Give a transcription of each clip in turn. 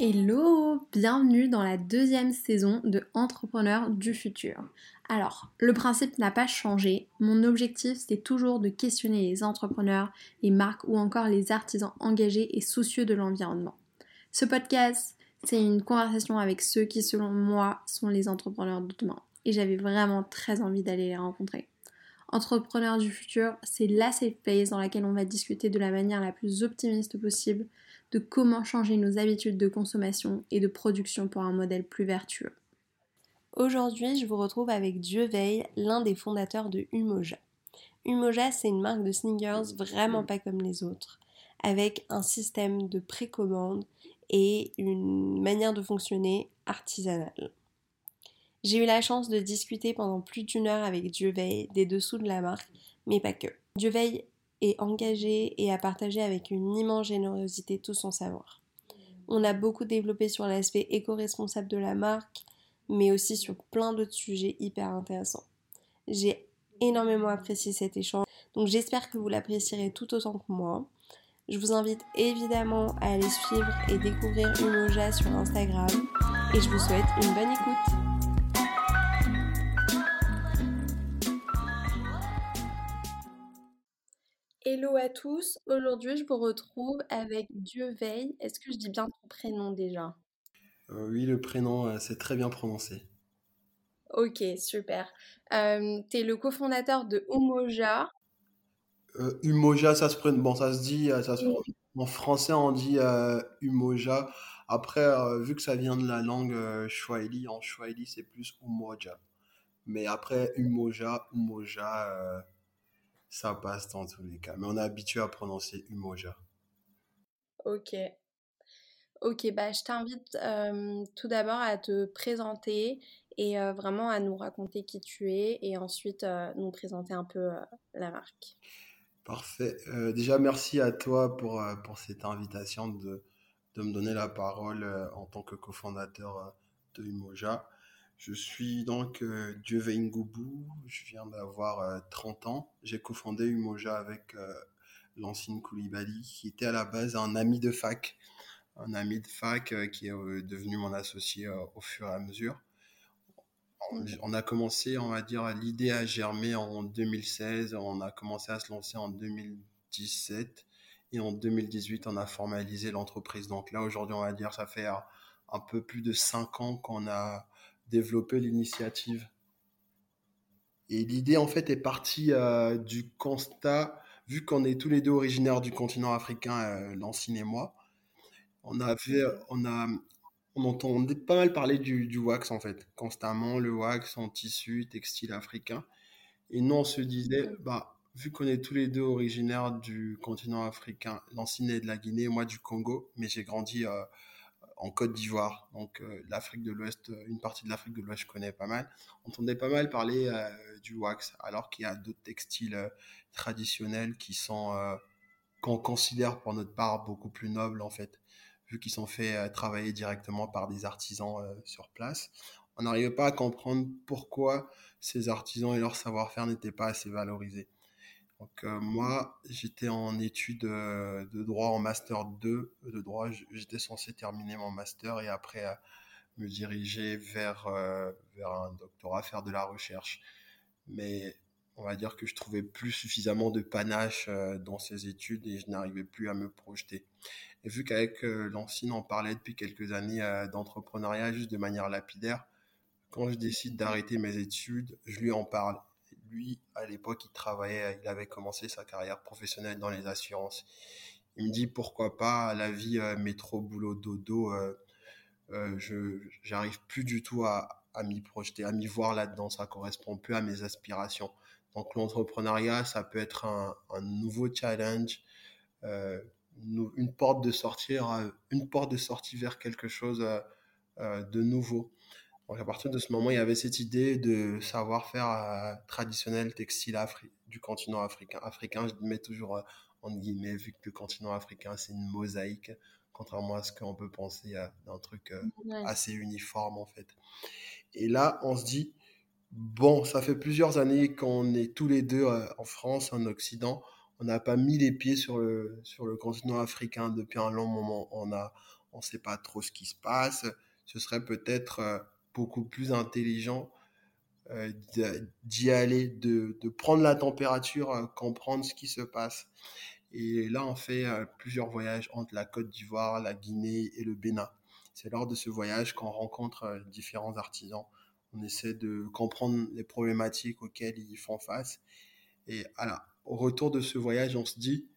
Hello, bienvenue dans la deuxième saison de Entrepreneurs du futur. Alors, le principe n'a pas changé. Mon objectif, c'est toujours de questionner les entrepreneurs, les marques ou encore les artisans engagés et soucieux de l'environnement. Ce podcast, c'est une conversation avec ceux qui, selon moi, sont les entrepreneurs de demain. Et j'avais vraiment très envie d'aller les rencontrer. Entrepreneurs du futur, c'est la safe place dans laquelle on va discuter de la manière la plus optimiste possible de comment changer nos habitudes de consommation et de production pour un modèle plus vertueux. Aujourd'hui, je vous retrouve avec Dieu Veille, l'un des fondateurs de Umoja. Umoja, c'est une marque de sneakers vraiment pas comme les autres, avec un système de précommande et une manière de fonctionner artisanale. J'ai eu la chance de discuter pendant plus d'une heure avec Dieu Veille des dessous de la marque, mais pas que. Est engagé et a partagé avec une immense générosité tout son savoir. On a beaucoup développé sur l'aspect éco-responsable de la marque, mais aussi sur plein d'autres sujets hyper intéressants. J'ai énormément apprécié cet échange, donc j'espère que vous l'apprécierez tout autant que moi. Je vous invite évidemment à aller suivre et découvrir Umoja sur Instagram, et je vous souhaite une bonne écoute. Hello à tous, aujourd'hui je vous retrouve avec Dieu Veille. Est-ce que je dis bien ton prénom déjà? Euh, Oui, le prénom, euh, c'est très bien prononcé. Ok, super. Euh, tu es le cofondateur de Umoja. Umoja, ça se, bon, ça se dit, ça en français on dit Umoja. Après, vu que ça vient de la langue Swahili, en Swahili c'est plus Umoja. Mais après, Umoja, Umoja ça passe dans tous les cas. Mais on est habitué à prononcer Umoja. Ok. Ok, bah, je t'invite tout d'abord à te présenter et vraiment à nous raconter qui tu es et ensuite nous présenter un peu la marque. Parfait. déjà, merci à toi pour, pour cette invitation de, de me donner la parole en tant que cofondateur de Umoja. Je suis donc euh, Dieu Ngoubou, je viens d'avoir 30 euh, ans. J'ai cofondé Umoja avec euh, Lancine Koulibaly, qui était à la base un ami de fac, un ami de fac qui est devenu mon associé au fur et à mesure. On a commencé, on va dire, l'idée a germé en 2016, on a commencé à se lancer en 2017 et en 2018 on a formalisé l'entreprise. Donc là aujourd'hui on va dire ça fait un peu plus de 5 ans qu'on a développer l'initiative. Et l'idée, en fait, est partie euh, du constat, vu qu'on est tous les deux originaires du continent africain, euh, et moi, on, avait, on, a, on entendait pas mal parler du, du, wax, en fait, constamment, le wax en tissu, textile africain. Et nous, on se disait, bah, vu qu'on est tous les deux originaires du continent africain, Lancine est de la Guinée, moi du Congo, mais j'ai grandi euh, en Côte d'Ivoire. Donc euh, l'Afrique de l'Ouest, euh, une partie de l'Afrique de l'Ouest, je connais pas mal. On entendait pas mal parler euh, du wax, alors qu'il y a d'autres textiles traditionnels qui sont qu'on considère pour notre part beaucoup plus nobles en fait, vu qu'ils sont faits travailler directement par des artisans sur place. On n'arrivait pas à comprendre pourquoi ces artisans et leur savoir-faire n'étaient pas assez valorisés. Donc euh, moi, j'étais en études euh, de droit en master 2 de droit. J'étais censé terminer mon master et après euh, me diriger vers, vers un doctorat, faire de la recherche. Mais on va dire que je trouvais plus suffisamment de panache dans ces études et je n'arrivais plus à me projeter. Et vu qu'avec Lancine, on parlait depuis quelques années d'entrepreneuriat juste de manière lapidaire, quand je décide d'arrêter mes études, je lui en parle lui, à l'époque, il travaillait, il avait commencé sa carrière professionnelle dans les assurances. Il me dit pourquoi pas la vie euh, métro boulot dodo. Euh, euh, je j'arrive plus du tout à, m'y projeter, à m'y voir là-dedans. Ça correspond plus à mes aspirations. Donc l'entrepreneuriat, ça peut être un, un nouveau challenge, une porte de sortie, une porte de sortie vers quelque chose de nouveau. Donc à partir de ce moment, il y avait cette idée de savoir-faire euh, traditionnel textile du continent africain. Africain, je mets toujours euh, en guillemets, vu que le continent africain, c'est une mosaïque, contrairement à ce qu'on peut penser euh, d'un truc assez uniforme en fait. Et là, on se dit, bon, ça fait plusieurs années qu'on est tous les deux en France, en Occident, on n'a pas mis les pieds sur le, sur le continent africain depuis un long moment. On a, on ne sait pas trop ce qui se passe. Ce serait peut-être beaucoup plus intelligent d'y aller, de, prendre la température, comprendre ce qui se passe. Et là, on fait plusieurs voyages entre la Côte d'Ivoire, la Guinée et le Bénin. C'est lors de ce voyage qu'on rencontre différents artisans. On essaie de comprendre les problématiques auxquelles ils font face. Et voilà, au retour de ce voyage, on se dit,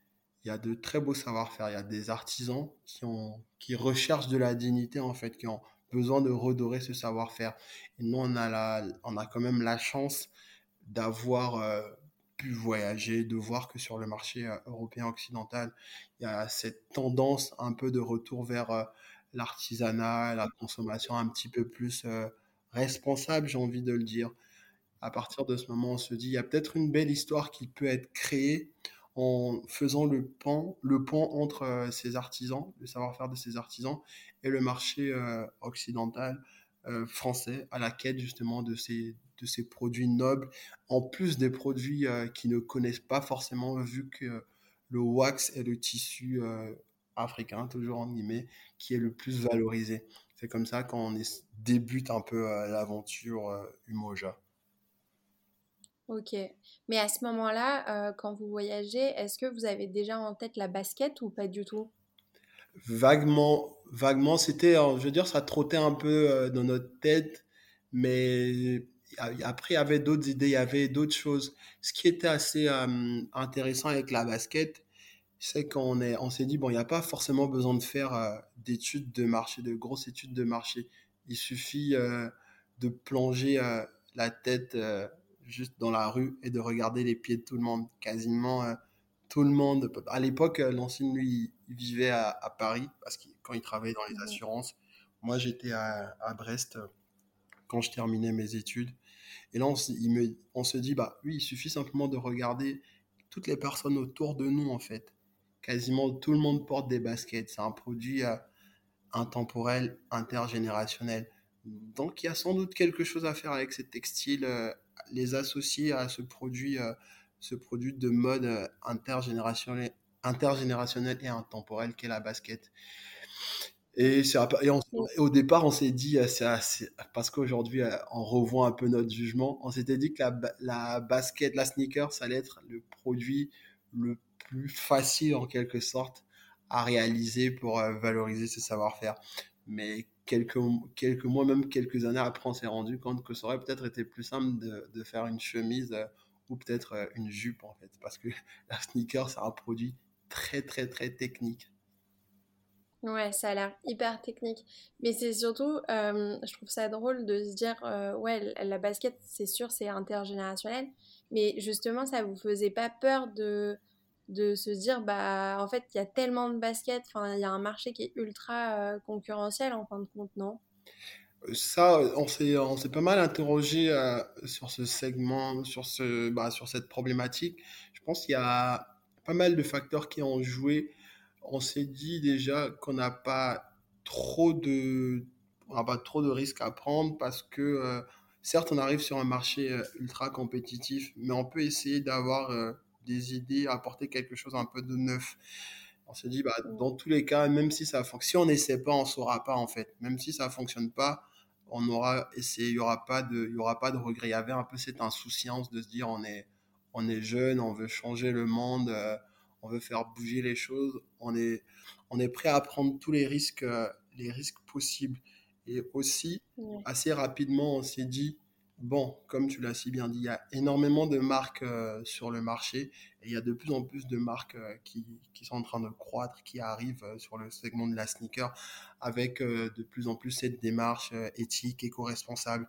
il y a de très beaux savoir-faire. Il y a des artisans qui, qui recherchent de la dignité, en fait, qui ont besoin de redorer ce savoir-faire. Et nous, on a, la, on a quand même la chance d'avoir euh, pu voyager, de voir que sur le marché euh, européen occidental, il y a cette tendance un peu de retour vers euh, l'artisanat, la consommation un petit peu plus responsable, j'ai envie de le dire. À partir de ce moment, on se dit, il y a peut-être une belle histoire qui peut être créée en faisant le pont, le pont entre euh, ces artisans, le savoir-faire de ces artisans, et le marché euh, occidental euh, français à la quête justement de ces, de ces produits nobles, en plus des produits qui ne connaissent pas forcément, vu que le wax est le tissu africain, toujours en guillemets, qui est le plus valorisé. C'est comme ça qu'on débute un peu l'aventure Umoja. Ok. Mais à ce moment-là, euh, quand vous voyagez, est-ce que vous avez déjà en tête la basket ou pas du tout? Vaguement, vaguement, c'était, je veux dire, ça trottait un peu euh, dans notre tête, mais après, il y avait d'autres idées, il y avait d'autres choses. Ce qui était assez euh, intéressant avec la basket, c'est qu'on est, on s'est dit, bon, il n'y a pas forcément besoin de faire d'études de marché, de grosses études de marché. Il suffit de plonger la tête juste dans la rue et de regarder les pieds de tout le monde. Quasiment euh, tout le monde. À l'époque, euh, Lancine, lui, il vivait à, Paris parce que quand il travaillait dans les assurances. Moi, j'étais à, Brest euh, quand je terminais mes études. Et là, on, il me, on se dit, bah oui, il suffit simplement de regarder toutes les personnes autour de nous, en fait. Quasiment tout le monde porte des baskets. C'est un produit intemporel, intergénérationnel. Donc, il y a sans doute quelque chose à faire avec ces textiles les associer à ce produit, euh, ce produit de mode euh, intergénérationnel, intergénérationnel et intemporel qu'est la basket. Et, au départ, on s'est dit, euh, parce qu'aujourd'hui, on revoit un peu notre jugement, on s'était dit que la, la, basket, la sneaker, ça allait être le produit le plus facile en quelque sorte à réaliser pour valoriser ce savoir-faire. Mais quelques, quelques mois, même quelques années après, on s'est rendu compte que ça aurait peut-être été plus simple de, de faire une chemise euh, ou peut-être euh, une jupe en fait. Parce que la sneaker, c'est un produit très très très technique. Ouais, ça a l'air hyper technique. Mais c'est surtout, euh, je trouve ça drôle de se dire, ouais, la basket, c'est sûr, c'est intergénérationnel. Mais justement, ça vous faisait pas peur de, de se dire bah en fait il y a tellement de baskets enfin il y a un marché qui est ultra euh, concurrentiel en fin de compte non? Ça on s'est on s'est pas mal interrogé euh, sur ce segment sur ce bah, sur cette problématique. Je pense qu'il y a pas mal de facteurs qui ont joué. On s'est dit déjà qu'on n'a pas trop de on pas trop de risques à prendre parce que euh, certes on arrive sur un marché ultra compétitif mais on peut essayer d'avoir des idées, apporter quelque chose un peu de neuf. On se dit, bah, mm. dans tous les cas, même si ça fonctionne, si on n'essaie pas, on ne saura pas en fait. Même si ça ne fonctionne pas, on aura essayé, il n'y aura, pas de, il y aura pas de regret. Il y avait un peu cette insouciance de se dire, on est, on est jeune, on veut changer le monde, euh, on veut faire bouger les choses, on est, on est prêt à prendre tous les risques, euh, les risques possibles. Et aussi, assez rapidement, on s'est dit, Bon, comme tu l'as si bien dit, il y a énormément de marques euh, sur le marché et il y a de plus en plus de marques euh, qui, sont en train de croître, qui arrivent euh, sur le segment de la sneaker avec de plus en plus cette démarche éthique, éco-responsable.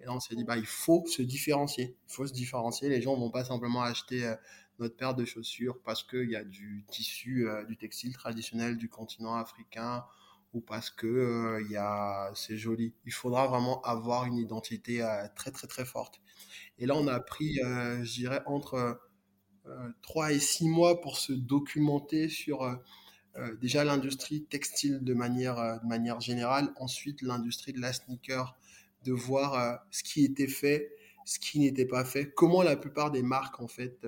Et là, on s'est dit, bah, il faut se différencier. Il faut se différencier. Les gens ne vont pas simplement acheter notre paire de chaussures parce qu'il y a du tissu, du textile traditionnel du continent africain ou parce que euh, y a, c'est joli. Il faudra vraiment avoir une identité euh, très très très forte. Et là, on a pris, euh, je dirais, entre 3 et 6 mois pour se documenter sur déjà l'industrie textile de manière, de manière générale, ensuite l'industrie de la sneaker, de voir ce qui était fait, ce qui n'était pas fait, comment la plupart des marques en fait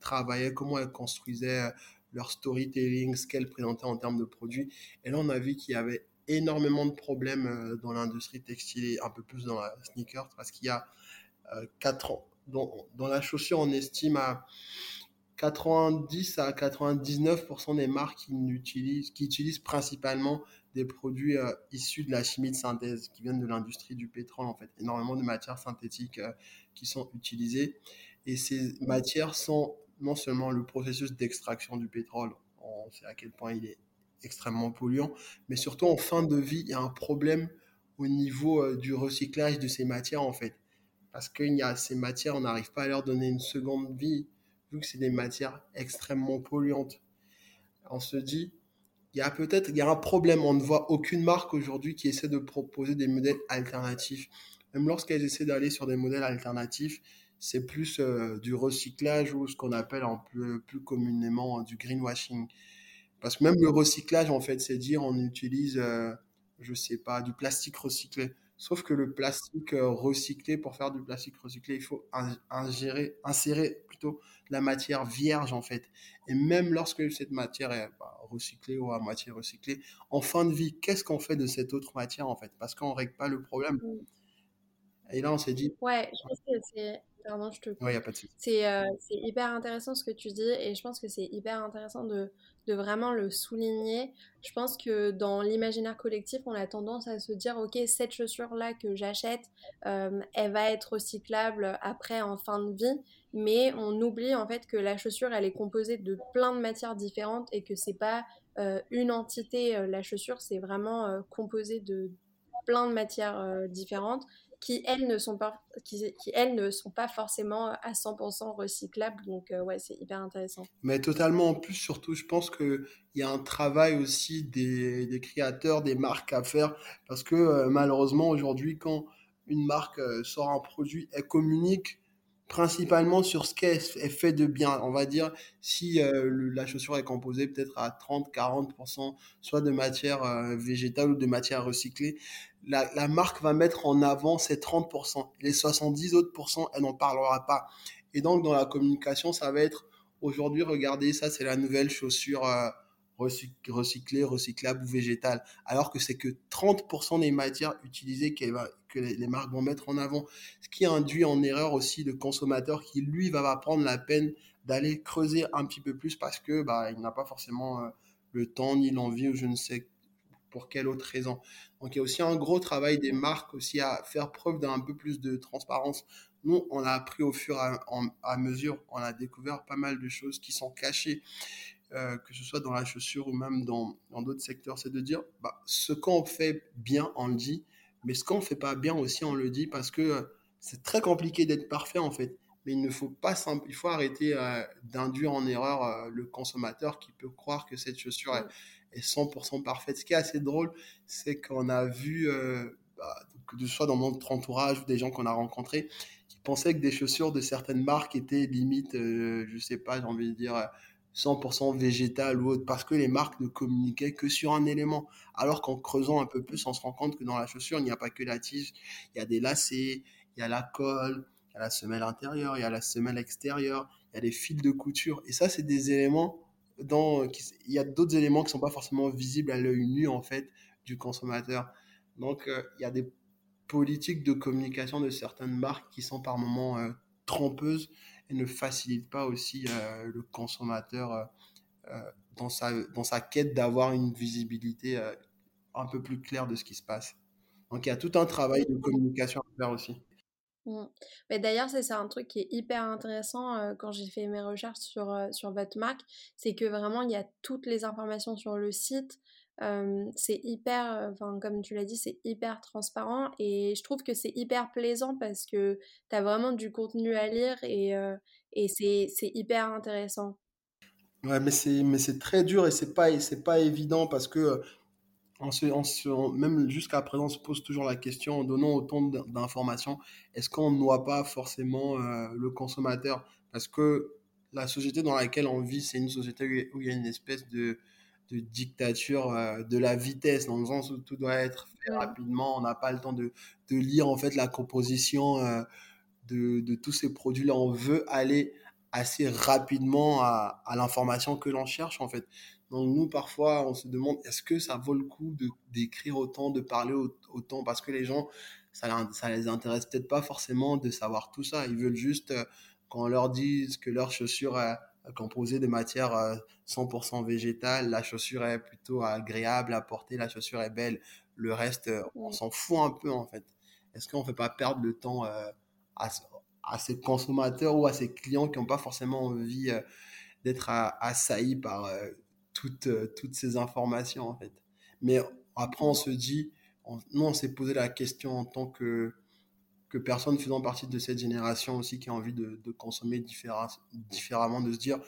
travaillaient, comment elles construisaient leur storytelling, ce qu'elles présentaient en termes de produits. Et là, on a vu qu'il y avait énormément de problèmes euh, dans l'industrie textile et un peu plus dans la sneaker parce qu'il y a 4 ans, dans, la chaussure, on estime à 90 à 99% des marques qui utilisent, principalement des produits euh, issus de la chimie de synthèse, qui viennent de l'industrie du pétrole, en fait. Énormément de matières synthétiques euh, qui sont utilisées. Et ces matières sont non seulement le processus d'extraction du pétrole, on sait à quel point il est extrêmement polluant, mais surtout en fin de vie, il y a un problème au niveau euh, du recyclage de ces matières, en fait. Parce qu'il y a ces matières, on n'arrive pas à leur donner une seconde vie, vu que c'est des matières extrêmement polluantes. On se dit, il y a peut-être un problème. On ne voit aucune marque aujourd'hui qui essaie de proposer des modèles alternatifs. Même lorsqu'elles essaient d'aller sur des modèles alternatifs, c'est plus euh, du recyclage ou ce qu'on appelle peu plus communément du greenwashing. Parce que même le recyclage, en fait, c'est dire on utilise, euh, je sais pas, du plastique recyclé. Sauf que le plastique euh, recyclé, pour faire du plastique recyclé, il faut ingérer, insérer plutôt la matière vierge en fait. Et même lorsque cette matière est bah, recyclée ou à moitié recyclée, en fin de vie, qu'est-ce qu'on fait de cette autre matière en fait? Parce qu'on ne règle pas le problème. Mmh. Et là, on s'est dit. Ouais, je pense que c'est. Pardon, je te. Ouais, y a pas de C'est euh, hyper intéressant ce que tu dis et je pense que c'est hyper intéressant de, de vraiment le souligner. Je pense que dans l'imaginaire collectif, on a tendance à se dire, ok, cette chaussure-là que j'achète, euh, elle va être recyclable après en fin de vie, mais on oublie en fait que la chaussure, elle est composée de plein de matières différentes et que c'est pas euh, une entité, la chaussure, c'est vraiment composé de plein de matières différentes qui elles ne sont pas qui, elles ne sont pas forcément à 100% recyclables. Donc euh, ouais c'est hyper intéressant. Mais totalement. En plus surtout je pense que il y a un travail aussi des, des, créateurs des marques à faire. Parce que euh, malheureusement aujourd'hui quand une marque euh, sort un produit elle communique principalement sur ce qu'elle fait de bien. On va dire si la chaussure est composée peut-être à 30-40% soit de matière végétale ou de matière recyclée, la, marque va mettre en avant ces 30%. Les 70 autres elle n'en parlera pas. Et donc, dans la communication, ça va être aujourd'hui, regardez, ça, c'est la nouvelle chaussure euh, recyclée, recyclable ou végétale. Alors que c'est que 30% des matières utilisées que les marques vont mettre en avant. Ce qui induit en erreur aussi le consommateur qui, lui, va prendre la peine d'aller creuser un petit peu plus parce que bah, il n'a pas forcément euh, le temps ni l'envie ou je ne sais pour quelle autre raison. Donc il y a aussi un gros travail des marques aussi à faire preuve d'un peu plus de transparence. Nous, on a appris au fur et à, mesure, on a découvert pas mal de choses qui sont cachées, euh, que ce soit dans la chaussure ou même dans d'autres secteurs. C'est de dire, bah, ce qu'on fait bien, on le dit, mais ce qu'on fait pas bien aussi, on le dit parce que euh, c'est très compliqué d'être parfait en fait. Mais il ne faut pas, il faut arrêter euh, d'induire en erreur le consommateur qui peut croire que cette chaussure est, est 100% parfaite. Ce qui est assez drôle, c'est qu'on a vu, euh, bah, que ce soit dans notre entourage ou des gens qu'on a rencontrés, qui pensaient que des chaussures de certaines marques étaient limite, euh, je sais pas, j'ai envie de dire 100% végétales ou autre, parce que les marques ne communiquaient que sur un élément. Alors qu'en creusant un peu plus, on se rend compte que dans la chaussure, il n'y a pas que la tige, il y a des lacets, il y a la colle, il y a la semelle intérieure, il y a la semelle extérieure, il y a des fils de couture. Et ça, c'est des éléments dans, il y a d'autres éléments qui sont pas forcément visibles à l'œil nu en fait du consommateur. Donc euh, il y a des politiques de communication de certaines marques qui sont par moments euh, trompeuses et ne facilitent pas aussi euh, le consommateur dans sa dans sa quête d'avoir une visibilité un peu plus claire de ce qui se passe. Donc il y a tout un travail de communication à faire aussi. Mmh. Mais d'ailleurs, c'est un truc qui est hyper intéressant euh, quand j'ai fait mes recherches sur, euh, sur votre marque, c'est que vraiment il y a toutes les informations sur le site. c'est hyper, enfin comme tu l'as dit, c'est hyper transparent et je trouve que c'est hyper plaisant parce que tu as vraiment du contenu à lire et, euh, et c'est hyper intéressant. Ouais, mais c'est très dur et c'est pas, pas évident parce que même jusqu'à présent, on se pose toujours la question, en donnant autant d'informations, est-ce qu'on ne noie pas forcément euh, le consommateur? Parce que la société dans laquelle on vit, c'est une société où il y a une espèce de, dictature euh, de la vitesse, dans le sens où tout doit être fait rapidement, on n'a pas le temps de, lire en fait la composition euh, de, de tous ces produits-là, on veut aller assez rapidement à, à l'information que l'on cherche en fait. Donc nous, parfois, on se demande, est-ce que ça vaut le coup d'écrire autant, de parler autant, parce que les gens, ça, ça les intéresse peut-être pas forcément de savoir tout ça. Ils veulent juste euh, qu'on leur dise que leur chaussure est composée de matières 100% euh, végétales, la chaussure est plutôt agréable à porter, la chaussure est belle. Le reste, euh, on s'en fout un peu en fait. Est-ce qu'on ne fait pas perdre le temps à, à, ces consommateurs ou à ces clients qui n'ont pas forcément envie d'être assaillis par toutes, euh, toutes ces informations, en fait. Mais après, on se dit, nous, on s'est posé la question en tant que, que personne faisant partie de cette génération aussi qui a envie de, de consommer différemment, de se dire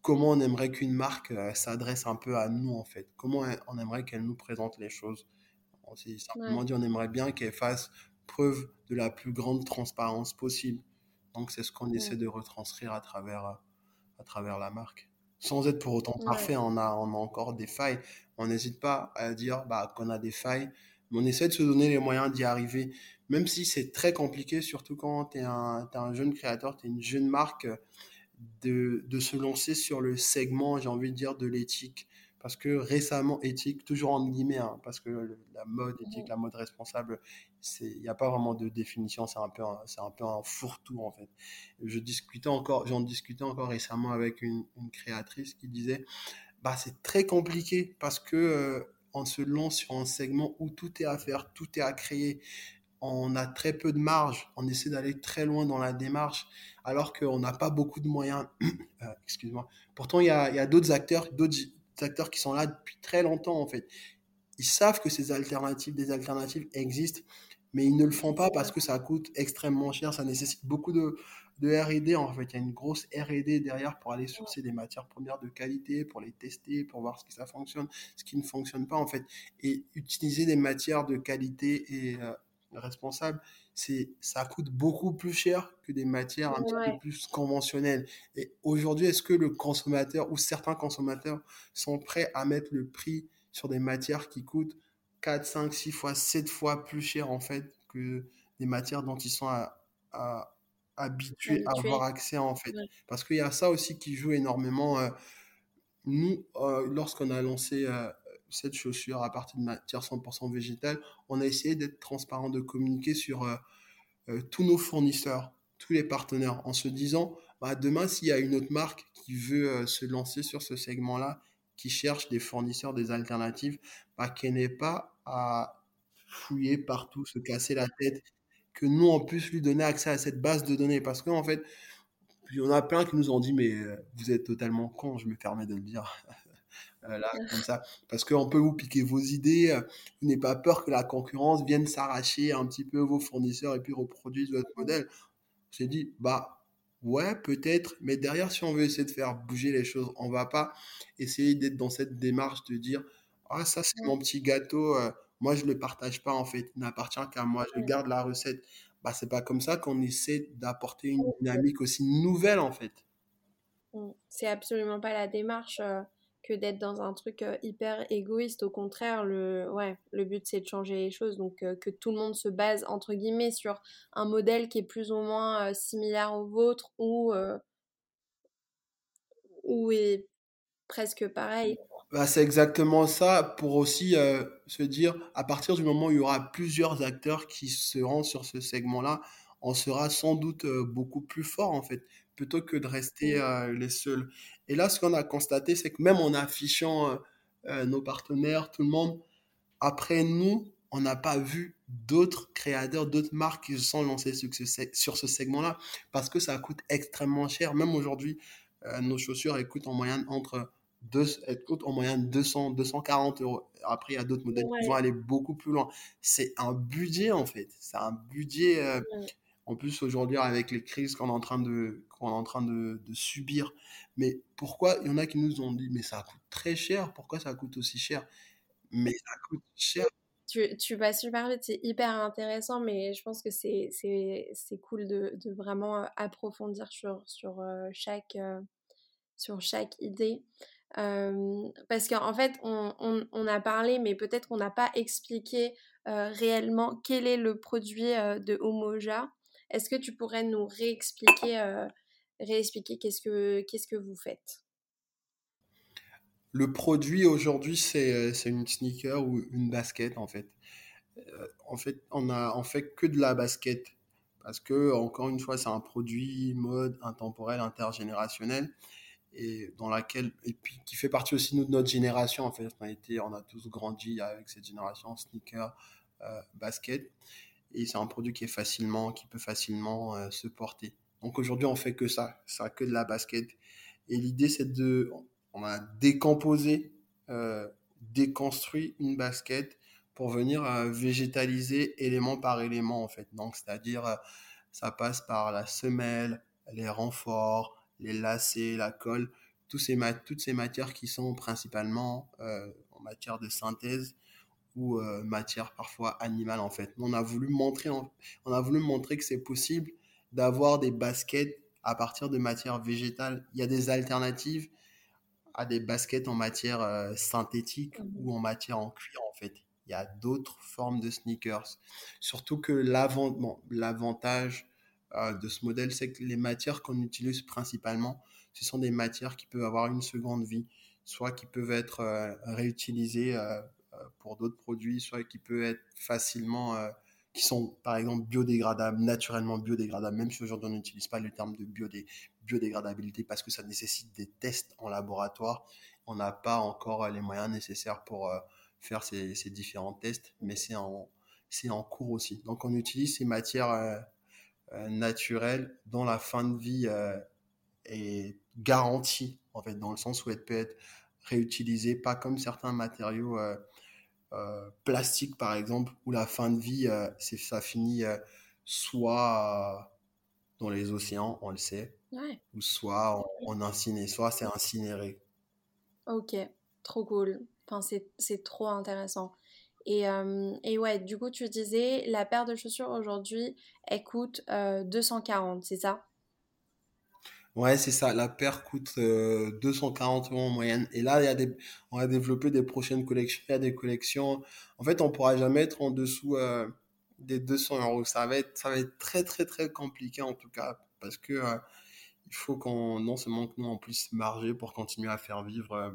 comment on aimerait qu'une marque euh, s'adresse un peu à nous, en fait. Comment on aimerait qu'elle nous présente les choses. On s'est simplement dit, on aimerait bien qu'elle fasse preuve de la plus grande transparence possible. Donc, c'est ce qu'on essaie de retranscrire à travers, à travers la marque sans être pour autant parfait, on, a, on a encore des failles. On n'hésite pas à dire bah, qu'on a des failles, mais on essaie de se donner les moyens d'y arriver, même si c'est très compliqué, surtout quand tu es, un jeune créateur, tu es une jeune marque, de, de, se lancer sur le segment, j'ai envie de dire, de l'éthique. Parce que récemment, éthique, toujours en guillemets, hein, parce que la mode éthique, la mode responsable, il n'y a pas vraiment de définition, c'est un peu un peu un fourre-tout en fait. Je discutais j'en discutais encore récemment avec une, créatrice qui disait, bah c'est très compliqué parce que euh, on se lance sur un segment où tout est à faire, tout est à créer. On a très peu de marge, on essaie d'aller très loin dans la démarche, alors qu'on n'a pas beaucoup de moyens. Euh, excuse-moi. Pourtant, il y a, y a d'autres acteurs, acteurs qui sont là depuis très longtemps, en fait. Ils savent que ces alternatives, des alternatives existent, mais ils ne le font pas parce que ça coûte extrêmement cher, ça nécessite beaucoup de, de R&D, en fait. Il y a une grosse R&D derrière pour aller sourcer des matières premières de qualité, pour les tester, pour voir ce qui ça fonctionne, ce qui ne fonctionne pas, en fait. Et utiliser des matières de qualité et euh, responsables, c'est ça coûte beaucoup plus cher que des matières un petit peu plus conventionnelles. Et aujourd'hui, est-ce que le consommateur ou certains consommateurs sont prêts à mettre le prix sur des matières qui coûtent 4, 5, 6 fois, 7 fois plus cher en fait que des matières dont ils sont à, habitués à avoir accès en fait. Parce qu'il y a ça aussi qui joue énormément. Euh, nous, euh, lorsqu'on a lancé euh, cette chaussure à partir de matière 100% végétale, on a essayé d'être transparent, de communiquer sur tous nos fournisseurs, tous les partenaires, en se disant, bah, demain, s'il y a une autre marque qui veut se lancer sur ce segment-là, qui cherche des fournisseurs, des alternatives, bah, qu'elle n'ait pas à fouiller partout, se casser la tête, que nous, on puisse lui donner accès à cette base de données. Parce qu'en fait, il y en a plein qui nous ont dit, mais vous êtes totalement con, je me permets de le dire. Euh, là, comme ça. Parce qu'on peut vous piquer vos idées. Euh, vous n'avez pas peur que la concurrence vienne s'arracher un petit peu vos fournisseurs et puis reproduise votre modèle. J'ai dit, bah, ouais, peut-être, mais derrière, si on veut essayer de faire bouger les choses, on va pas essayer d'être dans cette démarche de dire, ah, ça, c'est mon petit gâteau. Euh, moi, je le partage pas, en fait. Il n'appartient qu'à moi. Je garde la recette. Bah, c'est pas comme ça qu'on essaie d'apporter une dynamique aussi nouvelle, en fait. Mmh. C'est absolument pas la démarche que d'être dans un truc euh, hyper égoïste. Au contraire, le, ouais, le but c'est de changer les choses, donc euh, que tout le monde se base entre guillemets sur un modèle qui est plus ou moins euh, similaire au vôtre ou, ou est presque pareil. Bah, c'est exactement ça pour aussi se dire, à partir du moment où il y aura plusieurs acteurs qui seront sur ce segment-là, on sera sans doute beaucoup plus fort en fait plutôt que de rester les seuls. Et là, ce qu'on a constaté, c'est que même en affichant euh, euh, nos partenaires, tout le monde, après nous, on n'a pas vu d'autres créateurs, d'autres marques qui se sont lancées sur ce, sur ce segment-là parce que ça coûte extrêmement cher. Même aujourd'hui, nos chaussures elles coûtent en moyenne entre deux, elles coûtent en moyenne 200, 240 euros. Après, il y a d'autres modèles qui vont aller beaucoup plus loin. C'est un budget en fait. C'est un budget. En plus, aujourd'hui, avec les crises qu'on est en train de, qu'on est en train de, subir. Mais pourquoi Il y en a qui nous ont dit, mais ça coûte très cher. Pourquoi ça coûte aussi cher? Mais ça coûte cher. Tu, tu vas super vite, c'est hyper intéressant, mais je pense que c'est, c'est, c'est cool de, de, vraiment euh, approfondir sur, sur, euh, chaque, euh, sur chaque idée. Parce qu'en fait, on, on, a parlé, mais peut-être qu'on n'a pas expliqué réellement quel est le produit de Homoja. Est-ce que tu pourrais nous réexpliquer euh, réexpliquer qu'est-ce que, qu'est-ce que vous faites? Le produit aujourd'hui, c'est, une sneaker ou une basket en fait. en fait, on a on fait que de la basket parce que encore une fois, c'est un produit mode intemporel, intergénérationnel et dans laquelle et puis qui fait partie aussi de notre génération en fait on a on a tous grandi avec cette génération sneaker euh, basket et c'est un produit qui est facilement qui peut facilement euh, se porter. Donc aujourd'hui on fait que ça ça que de la basket. Et l'idée c'est de on a euh, une basket pour venir végétaliser élément par élément en fait. Donc c'est à dire ça passe par la semelle les renforts les lacets, la colle, ces toutes ces matières qui sont principalement euh, en matière de synthèse ou euh, matière parfois animale en fait. On a voulu montrer, on a voulu montrer que c'est possible d'avoir des baskets à partir de matières végétales. Il y a des alternatives à des baskets en matière euh, synthétique mmh ou en matière en cuir en fait. Il y a d'autres formes de sneakers. Surtout que l'avantage euh, de ce modèle, c'est que les matières qu'on utilise principalement, ce sont des matières qui peuvent avoir une seconde vie, soit qui peuvent être réutilisées pour d'autres produits, soit qui peuvent être facilement, qui sont par exemple biodégradables, naturellement biodégradables, même si aujourd'hui on n'utilise pas le terme de biodé biodégradabilité parce que ça nécessite des tests en laboratoire. On n'a pas encore les moyens nécessaires pour faire ces, ces, différents tests, mais c'est en, en cours aussi. Donc on utilise ces matières euh, naturelle dont la fin de vie euh, est garantie, en fait, dans le sens où elle peut être réutilisée, pas comme certains matériaux euh, plastiques, par exemple, où la fin de vie, c'est ça finit soit dans les océans, on le sait, ou soit en, en soit c'est incinéré. Ok, trop cool. Enfin, c'est trop intéressant. Et, euh, et, ouais, du coup, tu disais, la paire de chaussures aujourd'hui, elle coûte 240, euh, c'est ça? Ouais, c'est ça. La paire coûte 240 euh, euros en moyenne. Et là, il y a des, on va développer des prochaines collections. Il y a des collections. En fait, on pourra jamais être en dessous des 200 euros. Ça va être, ça va être très, très, très compliqué en tout cas. Parce que il faut qu'on, non seulement que nous, on puisse marger pour continuer à faire vivre,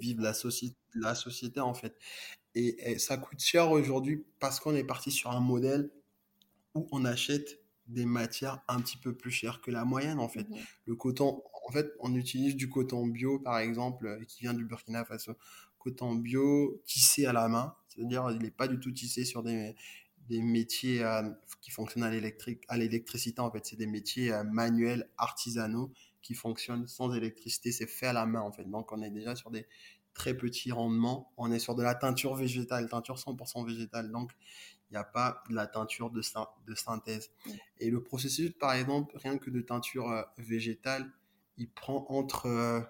vivre la, société, la société, en fait. Et, ça coûte cher aujourd'hui parce qu'on est parti sur un modèle où on achète des matières un petit peu plus chères que la moyenne en fait. Mmh Le coton, en fait, on utilise du coton bio par exemple euh, qui vient du Burkina Faso. Coton bio tissé à la main, c'est-à-dire il n'est pas du tout tissé sur des, des métiers euh, qui fonctionnent à l'électrique, à l'électricité en fait. C'est des métiers euh, manuels, artisanaux qui fonctionnent sans électricité. C'est fait à la main en fait. Donc on est déjà sur des très petit rendement. On est sur de la teinture végétale, teinture 100% végétale. Donc, il n'y a pas de la teinture de, de synthèse. Et le processus, par exemple, rien que de teinture euh, végétale, il prend entre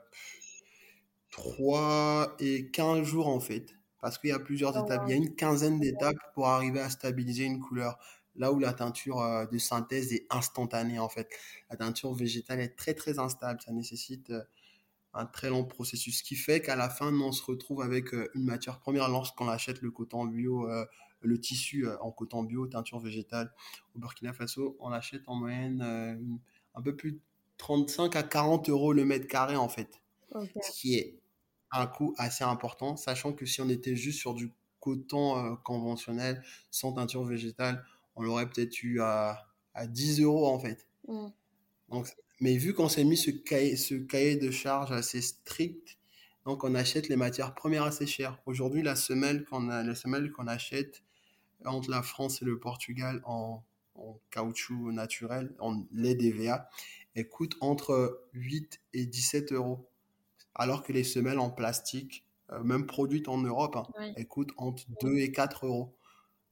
3 euh, et 15 jours, en fait. Parce qu'il y a plusieurs oh, étapes. Il y a une quinzaine d'étapes pour arriver à stabiliser une couleur. Là où la teinture euh, de synthèse est instantanée, en fait. La teinture végétale est très, très instable. Ça nécessite un très long processus, ce qui fait qu'à la fin, on se retrouve avec une matière première lorsqu'on achète le coton bio, le tissu euh, en coton bio, teinture végétale. Au Burkina Faso, on achète en moyenne un peu plus de 35 à 40 euros le mètre carré en fait, ce qui est un coût assez important, sachant que si on était juste sur du coton conventionnel sans teinture végétale, on l'aurait peut-être eu à, à 10 euros en fait. Mmh. Donc mais vu qu'on s'est mis ce cahier, ce cahier de charge assez strict, donc on achète les matières premières assez chères. Aujourd'hui, la semelle qu'on a, les semelles qu'on achète entre la France et le Portugal en, caoutchouc naturel, en lait DVA, elles coûtent entre 8 et 17 euros. Alors que les semelles en plastique, euh, même produites en Europe, hein, elles coûtent entre 2 et 4 euros.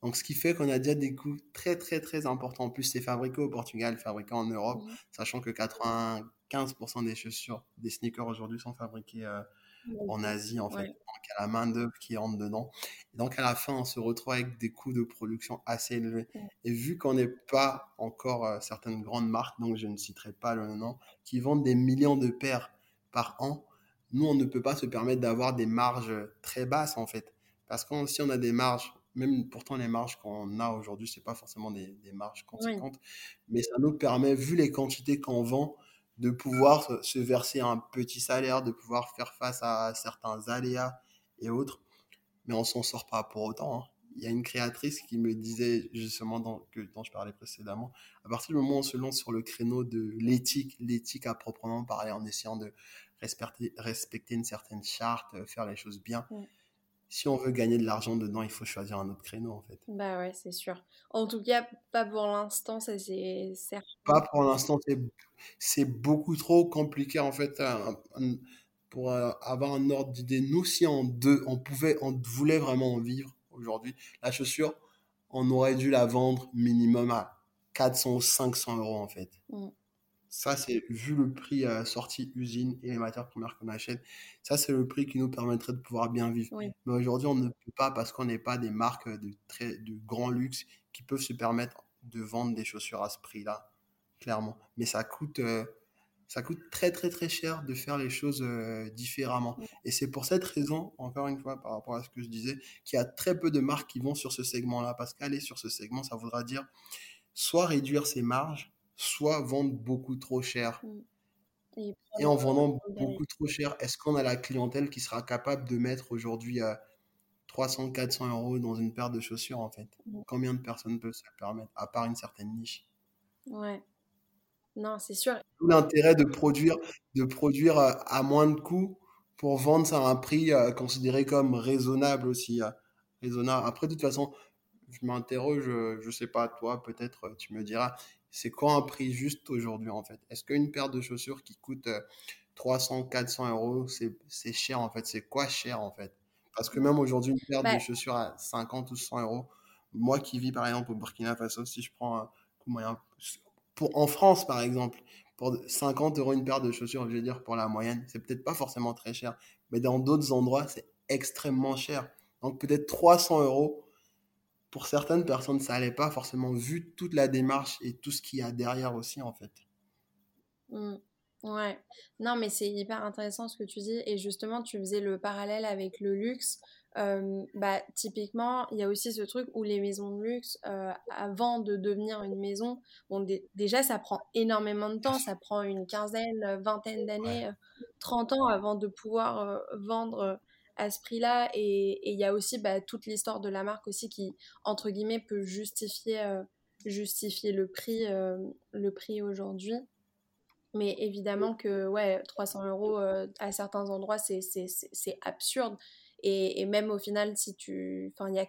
Donc, ce qui fait qu'on a déjà des coûts très, très, très importants. En plus, c'est fabriqué au Portugal, fabriqué en Europe, sachant que 95% des chaussures, des sneakers aujourd'hui sont fabriqués euh, en Asie, en fait. Donc, y a la main-d'œuvre qui rentre dedans. Et donc, à la fin, on se retrouve avec des coûts de production assez élevés. Et vu qu'on n'est pas encore euh, certaines grandes marques, donc je ne citerai pas le nom, qui vendent des millions de paires par an, nous, on ne peut pas se permettre d'avoir des marges très basses, en fait. Parce que si on a des marges même pourtant les marges qu'on a aujourd'hui, c'est pas forcément des, des marges conséquentes, mais ça nous permet, vu les quantités qu'on vend, de pouvoir se verser un petit salaire, de pouvoir faire face à certains aléas et autres. Mais on s'en sort pas pour autant. Hein. Il y a une créatrice qui me disait justement que, dont je parlais précédemment, à partir du moment où on se lance sur le créneau de l'éthique, l'éthique à proprement parler, en essayant de respecter, respecter une certaine charte, faire les choses bien, si on veut gagner de l'argent dedans, il faut choisir un autre créneau en fait. Bah ouais, c'est sûr. En tout cas, pas pour l'instant, ça c'est. Pas pour l'instant, c'est beaucoup trop compliqué en fait pour euh, avoir un ordre d'idée. Nous, si on, deux, on pouvait, on voulait vraiment en vivre aujourd'hui, la chaussure, on aurait dû la vendre minimum à 400 ou 500 euros en fait. Mm. Ça, c'est vu le prix à sortie usine et les matières premières qu'on achète, ça, c'est le prix qui nous permettrait de pouvoir bien vivre. Mais aujourd'hui, on ne peut pas parce qu'on n'est pas des marques de, très, de grand luxe qui peuvent se permettre de vendre des chaussures à ce prix-là, clairement. Mais ça coûte, euh, ça coûte très, très, très cher de faire les choses euh, différemment. Et c'est pour cette raison, encore une fois, par rapport à ce que je disais, qu'il y a très peu de marques qui vont sur ce segment-là. Parce qu'aller sur ce segment, ça voudra dire soit réduire ses marges, soit vendre beaucoup trop cher. Mm. Et, en vendant beaucoup trop cher, est-ce qu'on a la clientèle qui sera capable de mettre aujourd'hui à 300, 400 euros dans une paire de chaussures en fait? Mm. Combien de personnes peuvent se le permettre, à part une certaine niche? Ouais. Non, c'est sûr. L'intérêt de produire, de produire euh, à moins de coûts pour vendre ça à un prix euh, considéré comme raisonnable aussi. Euh, raisonnable. Après, de toute façon, je m'interroge, je ne sais pas, toi, peut-être, tu me diras, c'est quoi un prix juste aujourd'hui en fait? Est-ce qu'une paire de chaussures qui coûte 300, euh, 400 euros, c'est cher en fait? C'est quoi cher en fait? Parce que même aujourd'hui, une paire de bah chaussures à 50 ou 100 euros, moi qui vis par exemple au Burkina Faso, si je prends un coût moyen, pour, en France par exemple, pour 50 euros une paire de chaussures, je veux dire pour la moyenne, c'est peut-être pas forcément très cher, mais dans d'autres endroits, c'est extrêmement cher. Donc peut-être 300 euros pour certaines personnes, ça n'allait pas forcément vu toute la démarche et tout ce qu'il y a derrière aussi, en fait. Mmh. Ouais, non, mais c'est hyper intéressant ce que tu dis. Et justement, tu faisais le parallèle avec le luxe. bah, typiquement, il y a aussi ce truc où les maisons de luxe, euh, avant de devenir une maison, bon, déjà, ça prend énormément de temps. Ça prend une quinzaine, vingtaine d'années, 30 ans avant de pouvoir euh, vendre à ce prix-là. Et il y a aussi bah, toute l'histoire de la marque aussi qui, entre guillemets, peut justifier, euh, justifier le prix, euh, le prix aujourd'hui. Mais évidemment que ouais, 300 euros euh, à certains endroits, c'est absurde. Et, même au final, si tu... Il y a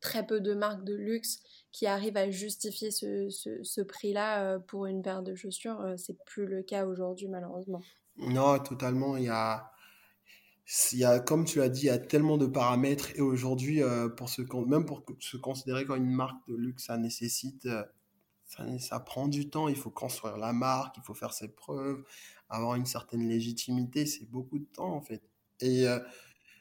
très peu de marques de luxe qui arrivent à justifier ce, ce, ce prix-là pour une paire de chaussures. c'est plus le cas aujourd'hui, malheureusement. Non, totalement. Il y a il y a, comme tu as dit, il y a tellement de paramètres et aujourd'hui, euh, pour se, même pour se considérer comme une marque de luxe, ça nécessite, euh, ça, ça, prend du temps. Il faut construire la marque, il faut faire ses preuves, avoir une certaine légitimité. C'est beaucoup de temps en fait. Et euh,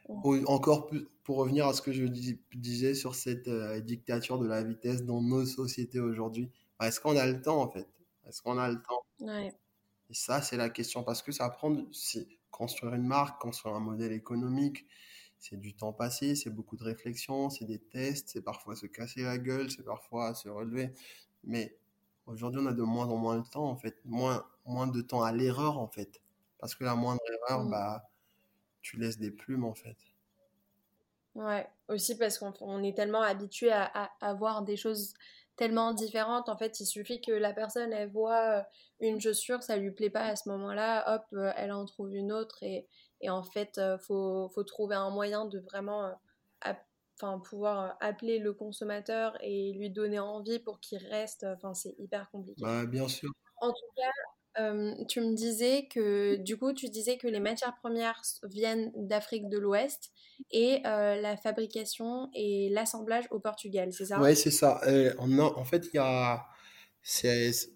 encore plus, pour revenir à ce que je disais sur cette dictature de la vitesse dans nos sociétés aujourd'hui, bah, est-ce qu'on a le temps en fait? Est-ce qu'on a le temps? Ouais. Et ça, c'est la question parce que ça prend, construire une marque, construire un modèle économique, c'est du temps passé, c'est beaucoup de réflexion, c'est des tests, c'est parfois se casser la gueule, c'est parfois se relever. Mais aujourd'hui, on a de moins en moins de temps, en fait, moins, moins de temps à l'erreur, en fait. Parce que la moindre erreur, mmh. bah, tu laisses des plumes, en fait. Ouais, aussi parce qu'on est tellement habitué à, à, à, voir des choses tellement différentes. En fait, il suffit que la personne, elle voit euh, une chaussure, ça lui plaît pas à ce moment-là, hop, euh, elle en trouve une autre. Et, et en fait, il euh, faut, faut, trouver un moyen de vraiment enfin, pouvoir appeler le consommateur et lui donner envie pour qu'il reste. Enfin, c'est hyper compliqué. Bah, bien sûr. En tout cas, tu me disais que, du coup, tu disais que les matières premières viennent d'Afrique de l'Ouest et la fabrication et l'assemblage au Portugal, c'est ça? Oui, c'est ça. on en fait, il y a.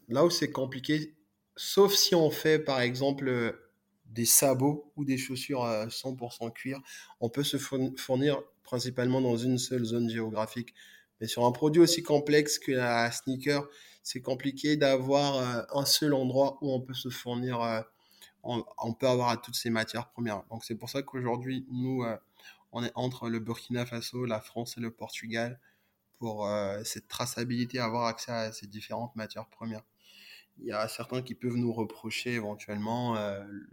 Là où c'est compliqué, sauf si on fait, par exemple, des sabots ou des chaussures à 100% cuir, on peut se fournir principalement dans une seule zone géographique. Mais sur un produit aussi complexe que la sneaker, c'est compliqué d'avoir euh, un seul endroit où on peut se fournir, euh, on, peut avoir toutes ces matières premières. Donc c'est pour ça qu'aujourd'hui, nous, euh, on est entre le Burkina Faso, la France et le Portugal pour cette traçabilité, avoir accès à ces différentes matières premières. il y a certains qui peuvent nous reprocher éventuellement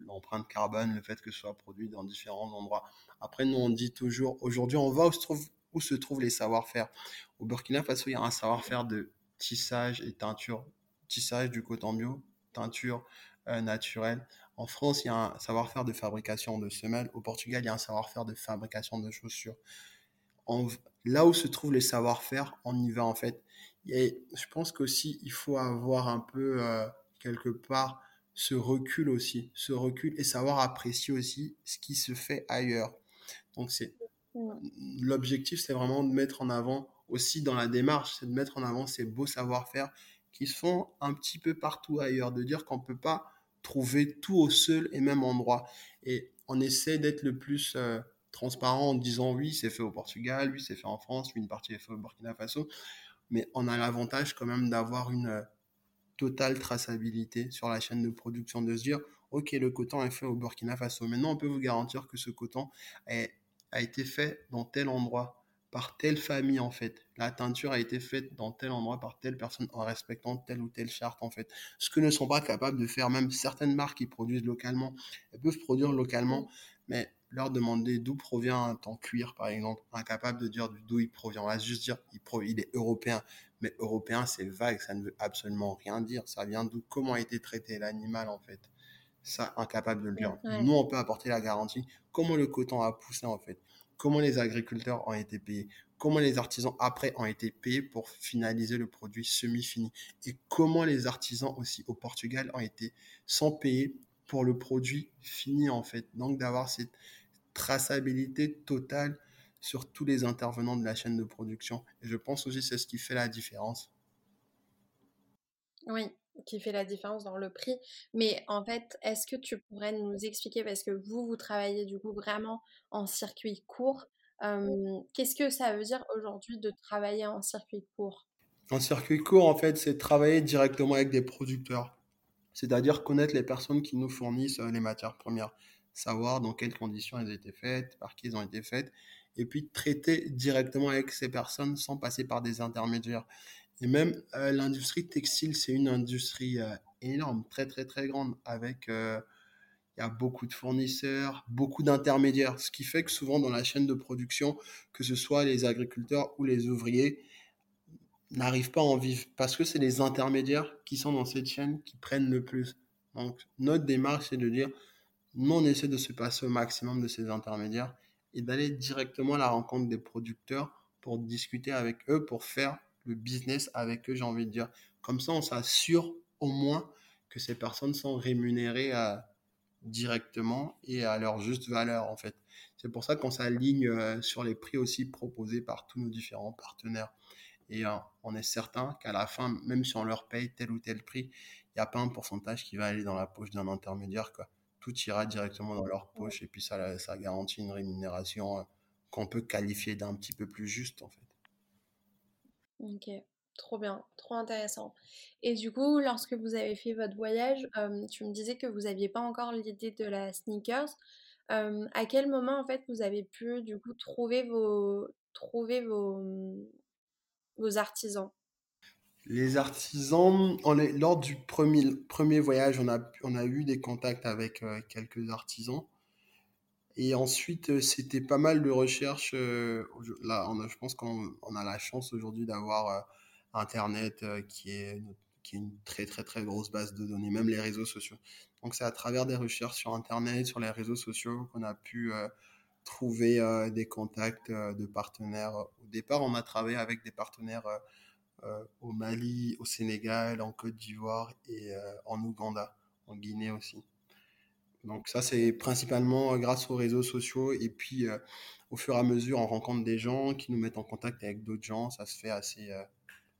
l'empreinte carbone, le fait que ce soit produit dans différents endroits. Après, nous, on dit toujours, aujourd'hui, on va où se, trouve, où se trouvent les savoir-faire. Au Burkina Faso, il y a un savoir-faire de tissage et teinture. Tissage du coton bio, teinture euh, naturelle. En France, il y a un savoir-faire de fabrication de semelles. Au Portugal, il y a un savoir-faire de fabrication de chaussures. là où se trouvent les savoir-faire, on y va en fait. Et je pense qu'aussi, il faut avoir un peu, euh, quelque part, ce recul aussi, ce recul et savoir apprécier aussi ce qui se fait ailleurs. Donc, c'est l'objectif, c'est vraiment de mettre en avant aussi dans la démarche, c'est de mettre en avant ces beaux savoir-faire qui se font un petit peu partout ailleurs, de dire qu'on ne peut pas trouver tout au seul et même endroit. Et on essaie d'être le plus euh, transparent en disant oui, c'est fait au Portugal, oui, c'est fait en France, oui, une partie est faite au Burkina Faso mais on a l'avantage quand même d'avoir une euh, totale traçabilité sur la chaîne de production, de se dire, OK, le coton est fait au Burkina Faso. Maintenant, on peut vous garantir que ce coton a été fait dans tel endroit, par telle famille, en fait. La teinture a été faite dans tel endroit, par telle personne, en respectant telle ou telle charte, en fait. Ce que ne sont pas capables de faire même certaines marques qui produisent localement. Elles peuvent produire localement, mais leur demander d'où provient un temps cuir, par exemple, incapable de dire d'où il provient. On va juste dire il, il est européen. Mais européen, c'est vague, ça ne veut absolument rien dire. Ça vient d'où, comment a été traité l'animal, en fait. Ça, incapable de le dire. Nous, on peut apporter la garantie. Comment le coton a poussé, en fait? Comment les agriculteurs ont été payés? Comment les artisans, après, ont été payés pour finaliser le produit semi-fini? Et comment les artisans aussi au Portugal ont été sans payer pour le produit fini, en fait? Donc, d'avoir cette traçabilité totale sur tous les intervenants de la chaîne de production. Et je pense aussi que c'est ce qui fait la différence. Oui, qui fait la différence dans le prix. Mais en fait, est-ce que tu pourrais nous expliquer, parce que vous, vous travaillez du coup vraiment en circuit court, qu'est-ce que ça veut dire aujourd'hui de travailler en circuit court? En circuit court, en fait, c'est travailler directement avec des producteurs. C'est-à-dire connaître les personnes qui nous fournissent euh, les matières premières savoir dans quelles conditions elles ont été faites, par qui elles ont été faites, et puis traiter directement avec ces personnes sans passer par des intermédiaires. Et même euh, l'industrie textile, c'est une industrie euh, énorme, très très très grande, avec euh, il y a beaucoup de fournisseurs, beaucoup d'intermédiaires, ce qui fait que souvent dans la chaîne de production, que ce soit les agriculteurs ou les ouvriers, n'arrivent pas à en vivre parce que c'est les intermédiaires qui sont dans cette chaîne qui prennent le plus. Donc notre démarche, c'est de dire nous, on essaie de se passer au maximum de ces intermédiaires et d'aller directement à la rencontre des producteurs pour discuter avec eux, pour faire le business avec eux, j'ai envie de dire. Comme ça, on s'assure au moins que ces personnes sont rémunérées euh, directement et à leur juste valeur, en fait. C'est pour ça qu'on s'aligne euh, sur les prix aussi proposés par tous nos différents partenaires. Et euh, on est certain qu'à la fin, même si on leur paye tel ou tel prix, il n'y a pas un pourcentage qui va aller dans la poche d'un intermédiaire, quoi tout ira directement dans leur poche et puis ça, ça garantit une rémunération qu'on peut qualifier d'un petit peu plus juste en fait. Ok, trop bien, trop intéressant. Et du coup, lorsque vous avez fait votre voyage, tu me disais que vous n'aviez pas encore l'idée de la sneakers. À quel moment en fait vous avez pu du coup trouver vos trouver vos artisans? Les artisans, lors du premier, premier voyage, on a, on a eu des contacts avec euh, quelques artisans. Et ensuite, euh, c'était pas mal de recherches. Euh, là, je pense qu'on on a la chance aujourd'hui d'avoir Internet qui, est, qui est une très, très, très grosse base de données, même les réseaux sociaux. Donc, c'est à travers des recherches sur Internet, sur les réseaux sociaux, qu'on a pu trouver des contacts de partenaires. Au départ, on a travaillé avec des partenaires euh, au Mali, au Sénégal, en Côte d'Ivoire et euh, en Ouganda, en Guinée aussi. Donc ça, c'est principalement grâce aux réseaux sociaux et puis euh, au fur et à mesure, on rencontre des gens qui nous mettent en contact avec d'autres gens. Ça se fait assez,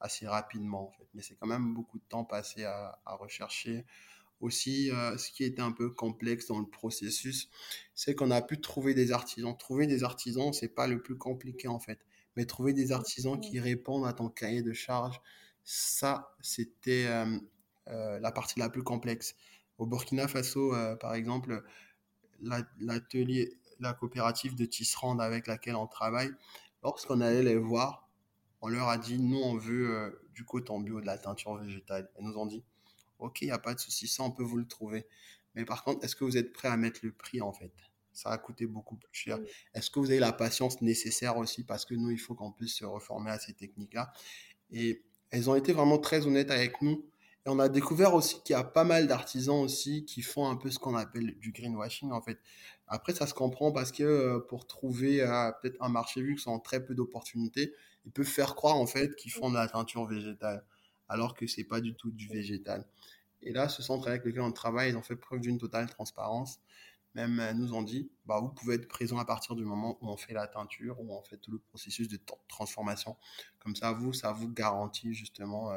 assez rapidement en fait. Mais c'est quand même beaucoup de temps passé à, à rechercher. Aussi, ce qui était un peu complexe dans le processus, c'est qu'on a pu trouver des artisans. Trouver des artisans, c'est pas le plus compliqué en fait mais trouver des artisans qui répondent à ton cahier de charge, ça, c'était euh, euh, la partie la plus complexe. Au Burkina Faso, euh, par exemple, l'atelier, la coopérative de tisserand avec laquelle on travaille, lorsqu'on allait les voir, on leur a dit, nous, on veut du coton bio, de la teinture végétale. Ils nous ont dit, ok, il n'y a pas de souci, ça, on peut vous le trouver. Mais par contre, est-ce que vous êtes prêt à mettre le prix, en fait? Ça a coûté beaucoup plus cher. Est-ce que vous avez la patience nécessaire aussi? Parce que nous, il faut qu'on puisse se reformer à ces techniques-là. Et elles ont été vraiment très honnêtes avec nous. Et on a découvert aussi qu'il y a pas mal d'artisans aussi qui font un peu ce qu'on appelle du greenwashing, en fait. Après, ça se comprend parce que euh, pour trouver euh, peut-être un marché vu qu'ils ont très peu d'opportunités, ils peuvent faire croire en fait qu'ils font de la teinture végétale, alors que c'est pas du tout du végétal. Et là, ce centre avec lequel on travaille, ils ont fait preuve d'une totale transparence. Même euh, nous ont dit, bah, vous pouvez être présent à partir du moment où on fait la teinture, où on fait tout le processus de transformation. Comme ça, vous, ça vous garantit justement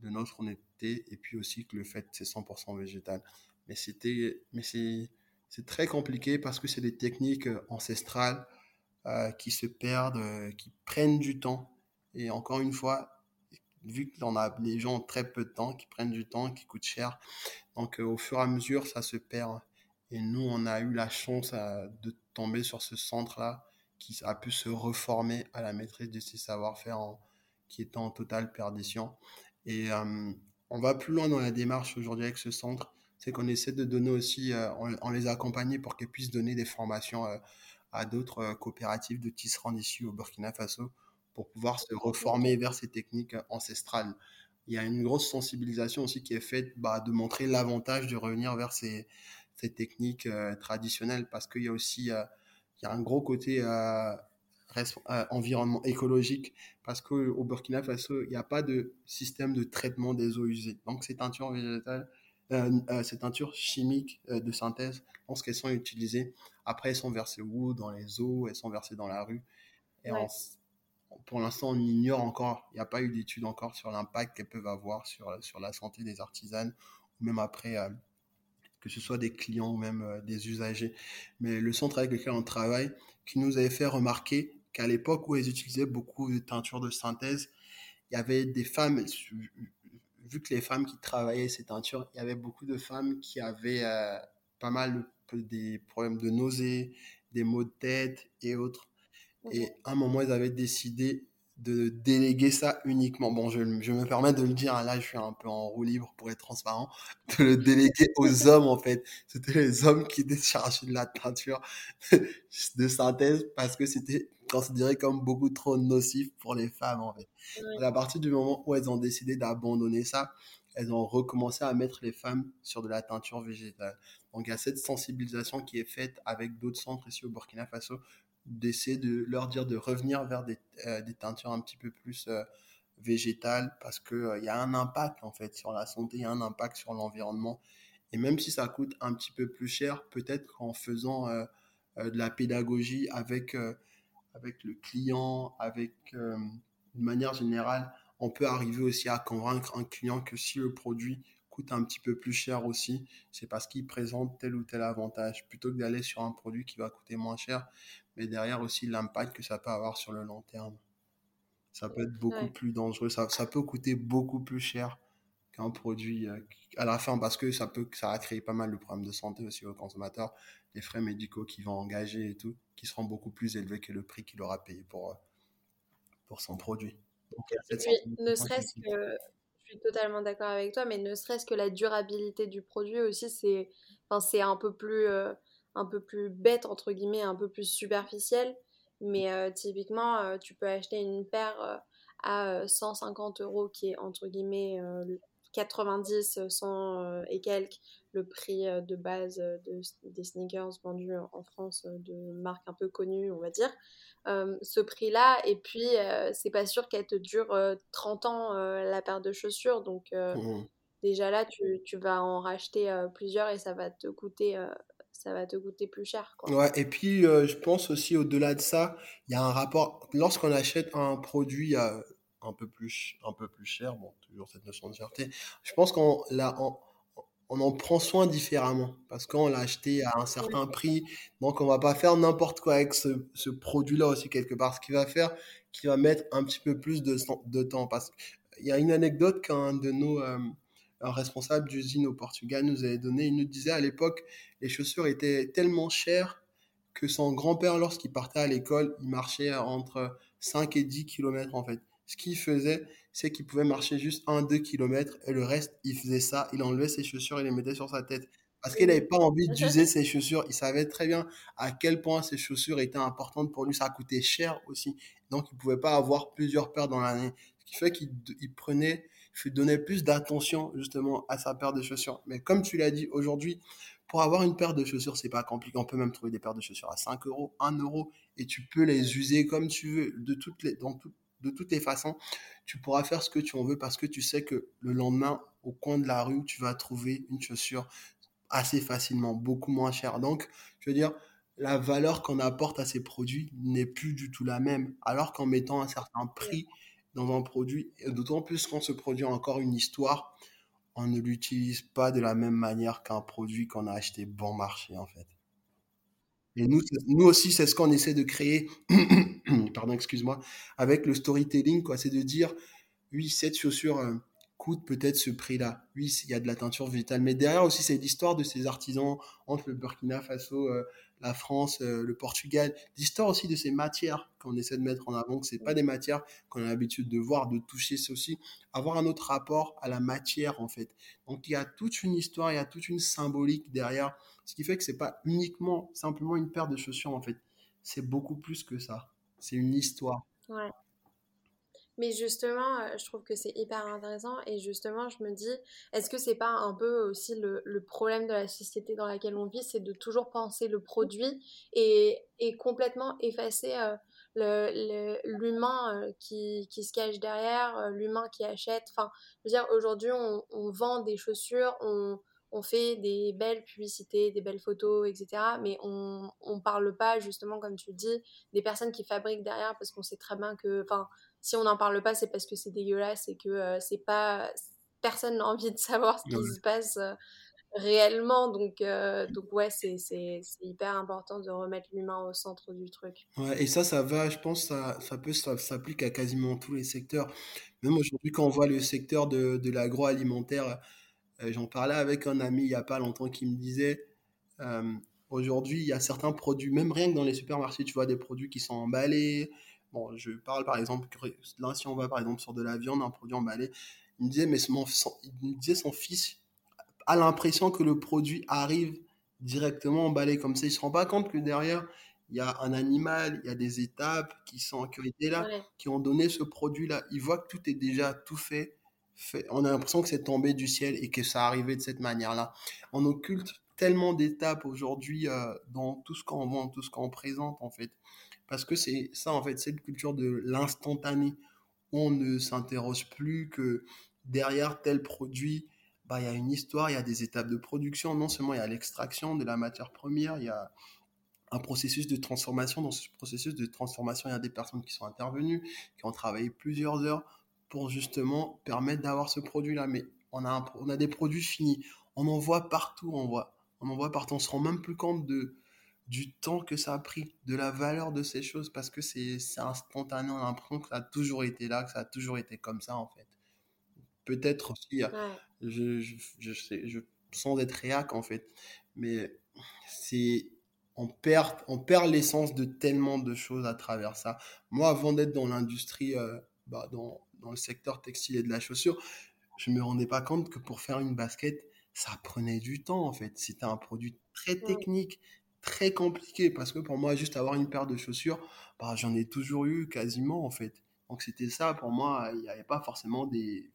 de notre honnêteté et puis aussi que le fait c'est 100% végétal. Mais c'était, mais c'est, c'est très compliqué parce que c'est des techniques euh, ancestrales euh, qui se perdent, euh, qui prennent du temps. Et encore une fois, vu que a les gens ont très peu de temps, qui prennent du temps, qui coûtent cher, donc au fur et à mesure, ça se perd. Et nous, on a eu la chance de tomber sur ce centre-là qui a pu se reformer à la maîtrise de ses savoir-faire qui était en totale perdition. Et on va plus loin dans la démarche aujourd'hui avec ce centre c'est qu'on essaie de donner aussi, euh, on, les accompagne pour qu'ils puissent donner des formations euh, à d'autres euh, coopératives de tisserands ici au Burkina Faso pour pouvoir se reformer vers ces techniques ancestrales. Il y a une grosse sensibilisation aussi qui est faite bah, de montrer l'avantage de revenir vers ces, techniques traditionnelles parce qu'il y a aussi un gros côté environnement écologique parce qu'au Burkina Faso, il n'y a pas de système de traitement des eaux usées. Donc ces teintures végétales, euh, euh, ces teintures chimiques euh, de synthèse, lorsqu'elles sont utilisées, après elles sont versées où? Dans les eaux, elles sont versées dans la rue. Et pour l'instant, on ignore encore, il n'y a pas eu d'études encore sur l'impact qu'elles peuvent avoir sur, sur la santé des artisanes, ou même après, que ce soit des clients ou même des usagers. Mais le centre avec lequel on travaille, qui nous avait fait remarquer qu'à l'époque où elles utilisaient beaucoup de teintures de synthèse, il y avait des femmes, vu que les femmes qui travaillaient ces teintures, il y avait beaucoup de femmes qui avaient euh, pas mal des problèmes de nausées, des maux de tête et autres. Et à un moment, ils avaient décidé de déléguer ça uniquement. Bon, je, je, me permets de le dire, hein, là je suis un peu en roue libre pour être transparent, de le déléguer aux hommes en fait. C'était les hommes qui étaient chargés de la teinture de synthèse parce que c'était considéré comme beaucoup trop nocif pour les femmes en fait. Et à partir du moment où elles ont décidé d'abandonner ça, elles ont recommencé à mettre les femmes sur de la teinture végétale. Donc il y a cette sensibilisation qui est faite avec d'autres centres ici au Burkina Faso d'essayer de leur dire de revenir vers des, euh, des teintures un petit peu plus euh, végétales parce qu'il euh, il y a un impact en fait sur la santé, il y a un impact sur l'environnement. Et même si ça coûte un petit peu plus cher, peut-être qu'en faisant de la pédagogie avec, avec le client, avec de manière générale, on peut arriver aussi à convaincre un client que si le produit coûte un petit peu plus cher aussi, c'est parce qu'il présente tel ou tel avantage, plutôt que d'aller sur un produit qui va coûter moins cher, mais derrière aussi l'impact que ça peut avoir sur le long terme. Ça peut être beaucoup plus dangereux, ça, ça, peut coûter beaucoup plus cher qu'un produit euh, à la fin parce que ça peut ça a créé pas mal de problèmes de santé aussi aux consommateurs, les frais médicaux qu'ils vont engager et tout, qui seront beaucoup plus élevés que le prix qu'il aura payé pour, euh, pour son produit. ne serait-ce que suis totalement d'accord avec toi, mais ne serait-ce que la durabilité du produit aussi, c'est enfin, un peu plus euh, un peu plus bête entre guillemets, un peu plus superficiel. Mais euh, typiquement, euh, tu peux acheter une paire à 150 euros qui est entre guillemets 90, 100 et quelques le prix de base de, des sneakers vendus en France de marques un peu connues, on va dire. Euh, ce prix-là. Et puis, euh, c'est pas sûr qu'elle te dure 30 euh, ans la paire de chaussures. Donc, mmh. déjà là, tu, tu, vas en racheter plusieurs et ça va te coûter. ça va te coûter plus cher. Quoi. Ouais, et puis je pense aussi au-delà de ça, il y a un rapport. Lorsqu'on achète un produit un peu plus un peu plus cher bon toujours cette notion de cherté je pense qu'on l'a on en prend soin différemment parce qu'on l'a acheté à un certain prix. Donc, on va pas faire n'importe quoi avec ce, ce produit-là aussi quelque part. Ce qui va faire, qui va mettre un petit peu plus de, de temps. Parce qu'il y a une anecdote qu'un de nos euh, responsables d'usine au Portugal nous avait donné. Il nous disait à l'époque, les chaussures étaient tellement chères que son grand-père, lorsqu'il partait à l'école, il marchait entre 5 et 10 km en fait. Ce qu'il faisait, c'est qu'il pouvait marcher juste 1-2 km et le reste, il faisait ça, il enlevait ses chaussures et les mettait sur sa tête. Parce qu'il n'avait pas envie d'user ses chaussures. Il savait très bien à quel point ses chaussures étaient importantes pour lui. Ça coûtait cher aussi. Donc, il ne pouvait pas avoir plusieurs paires dans l'année. Ce qui fait qu'il prenait, il donnait plus d'attention justement à sa paire de chaussures. Mais comme tu l'as dit, aujourd'hui, pour avoir une paire de chaussures, c'est pas compliqué. On peut même trouver des paires de chaussures à 5 euros, 1 euro, et tu peux les user comme tu veux, de toutes les, dans de toutes les façons. Tu pourras faire ce que tu en veux parce que tu sais que le lendemain, au coin de la rue, tu vas trouver une chaussure assez facilement, beaucoup moins chère. Donc, je veux dire, la valeur qu'on apporte à ces produits n'est plus du tout la même. Alors qu'en mettant un certain prix dans un produit, d'autant plus quand ce produit a encore une histoire, on ne l'utilise pas de la même manière qu'un produit qu'on a acheté bon marché, en fait. Et nous, nous aussi, c'est ce qu'on essaie de créer, pardon, excuse-moi, avec le storytelling, quoi. C'est de dire, oui, cette chaussure, euh, coûte peut-être ce prix-là. Oui, il y a de la teinture végétale, mais derrière aussi, c'est l'histoire de ces artisans entre le Burkina Faso, euh, la France, euh, le Portugal, l'histoire aussi de ces matières qu'on essaie de mettre en avant, que c'est pas des matières qu'on a l'habitude de voir, de toucher, c'est aussi avoir un autre rapport à la matière en fait. Donc il y a toute une histoire, il y a toute une symbolique derrière, ce qui fait que c'est pas uniquement simplement une paire de chaussures en fait, c'est beaucoup plus que ça. C'est une histoire. Ouais. Mais justement, euh, je trouve que c'est hyper intéressant et justement, je me dis, est-ce que c'est pas un peu aussi le, problème de la société dans laquelle on vit, c'est de toujours penser le produit et, et complètement effacer euh, l'humain euh, qui, qui, se cache derrière, l'humain qui achète. Enfin, je veux dire, aujourd'hui, on, on, vend des chaussures, on, on fait des belles publicités, des belles photos, etc. Mais on ne parle pas, justement, comme tu dis, des personnes qui fabriquent derrière parce qu'on sait très bien que, enfin, si on n'en parle pas, c'est parce que c'est dégueulasse et que euh, c'est pas. Personne n'a envie de savoir ce qui se passe euh, réellement. Donc, euh, donc ouais, c'est hyper important de remettre l'humain au centre du truc. Ouais, et ça, ça va, je pense, ça, ça peut s'applique à quasiment tous les secteurs. Même aujourd'hui, quand on voit le secteur de, de l'agroalimentaire, j'en parlais avec un ami il n'y a pas longtemps qui me disait. Aujourd'hui, il y a certains produits, même rien que dans les supermarchés, tu vois des produits qui sont emballés, Bon, je parle par exemple, là, si on va par exemple sur de la viande, un produit emballé, il me disait, mais son, il me disait son fils a l'impression que le produit arrive directement emballé comme ça. Il se rend pas compte que derrière, il y a un animal, il y a des étapes qui sont qui ont été là, qui ont donné ce produit-là. Il voit que tout est déjà tout fait. On a l'impression que c'est tombé du ciel et que ça arrivait de cette manière-là. On occulte tellement d'étapes aujourd'hui euh, dans tout ce qu'on vend, tout ce qu'on présente en fait. Parce que c'est ça, en fait, c'est une culture de l'instantané. On ne s'interroge plus que derrière tel produit, bah, il y a une histoire, il y a des étapes de production. Non seulement il y a l'extraction de la matière première, il y a un processus de transformation. Dans ce processus de transformation, il y a des personnes qui sont intervenues, qui ont travaillé plusieurs heures pour justement permettre d'avoir ce produit-là. Mais on a, on a des produits finis. On en voit partout, on voit. On en voit partout. On se rend même plus compte de, du temps que ça a pris, de la valeur de ces choses, parce que c'est instantané, on a l'impression que ça a toujours été là, que ça a toujours été comme ça, en fait. Peut-être aussi, je, je, je, sais, je, sans être réac, en fait, mais c'est on perd, on perd l'essence de tellement de choses à travers ça. Moi, avant d'être dans l'industrie, euh, bah, dans, dans, le secteur textile et de la chaussure, je me rendais pas compte que pour faire une basket, ça prenait du temps en fait. C'était un produit très technique, très compliqué parce que pour moi, juste avoir une paire de chaussures, bah, j'en ai toujours eu quasiment en fait. Donc c'était ça pour moi, il n'y avait pas forcément des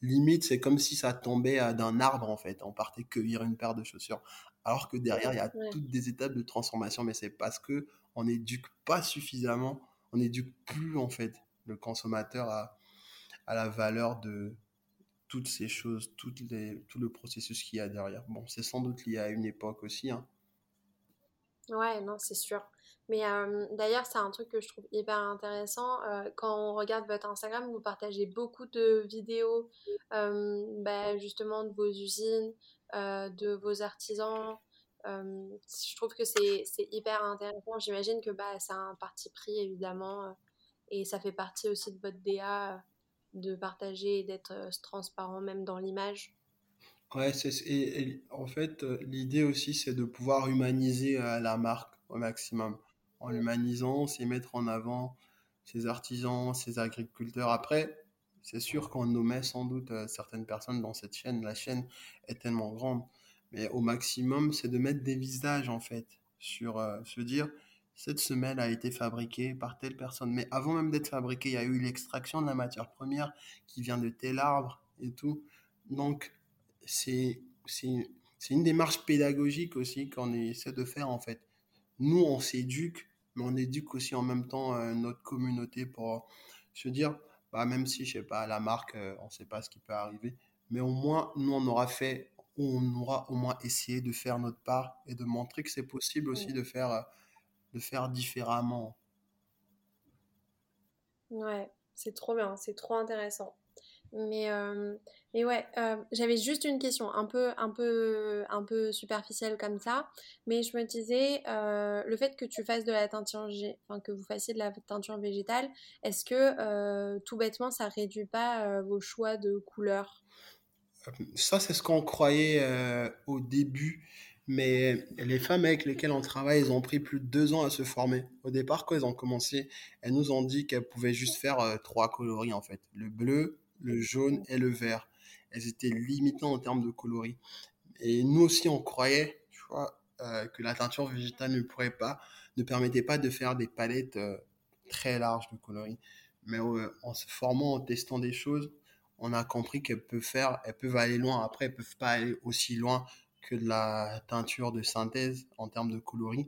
limites, c'est comme si ça tombait d'un arbre en fait, on partait cueillir une paire de chaussures. Alors que derrière, il y a toutes des étapes de transformation, mais c'est parce que on n'éduque pas suffisamment, on n'éduque plus en fait le consommateur à, à la valeur de toutes ces choses, tout le processus qu'il y a derrière. Bon, c'est sans doute lié à une époque aussi, hein, Ouais, non, c'est sûr. Mais d'ailleurs, c'est un truc que je trouve hyper intéressant. quand on regarde votre Instagram, vous partagez beaucoup de vidéos, bah, justement, de vos usines, de vos artisans. je trouve que c'est hyper intéressant. J'imagine que bah, c'est un parti pris, évidemment, et ça fait partie aussi de votre DA de partager et d'être transparent même dans l'image. Ouais, c'est, et, en fait, euh, l'idée aussi, c'est de pouvoir humaniser euh, la marque au maximum. En l'humanisant, c'est mettre en avant ses artisans, ses agriculteurs. Après, C'est sûr qu'on nommait sans doute euh, certaines personnes dans cette chaîne. La chaîne est tellement grande. Mais au maximum, c'est de mettre des visages, en fait, sur euh, se dire, cette semelle a été fabriquée par telle personne. Mais avant même d'être fabriquée, il y a eu l'extraction de la matière première qui vient de tel arbre et tout. Donc, c'est une démarche pédagogique aussi qu'on essaie de faire, en fait. Nous, on s'éduque, mais on éduque aussi en même temps euh, notre communauté pour se dire, bah, même si, je sais pas, la marque, euh, on ne sait pas ce qui peut arriver, mais au moins, nous, on aura fait, on aura au moins essayé de faire notre part et de montrer que c'est possible aussi de faire, euh, de faire différemment. Ouais, c'est trop bien, c'est trop intéressant. Mais, euh, mais ouais, euh, j'avais juste une question un peu, un, peu, un peu superficielle comme ça. Mais je me disais, euh, le fait que tu fasses de la teinture, enfin, que vous fassiez de la teinture végétale, est-ce que tout bêtement, ça réduit pas vos choix de couleurs? Ça, c'est ce qu'on croyait au début. Mais les femmes avec lesquelles on travaille, elles ont pris plus de deux ans à se former. Au départ, quand elles ont commencé, elles nous ont dit qu'elles pouvaient juste faire trois coloris en fait. Le bleu, le jaune et le vert. Elles étaient limitées en termes de coloris. Et nous aussi, on croyait, tu vois, euh, que la teinture végétale ne pourrait pas, ne permettait pas de faire des palettes euh, très larges de coloris. Mais euh, en se formant, en testant des choses, on a compris qu'elles peuvent faire, elles peuvent aller loin. Après, elles peuvent pas aller aussi loin que de la teinture de synthèse en termes de coloris.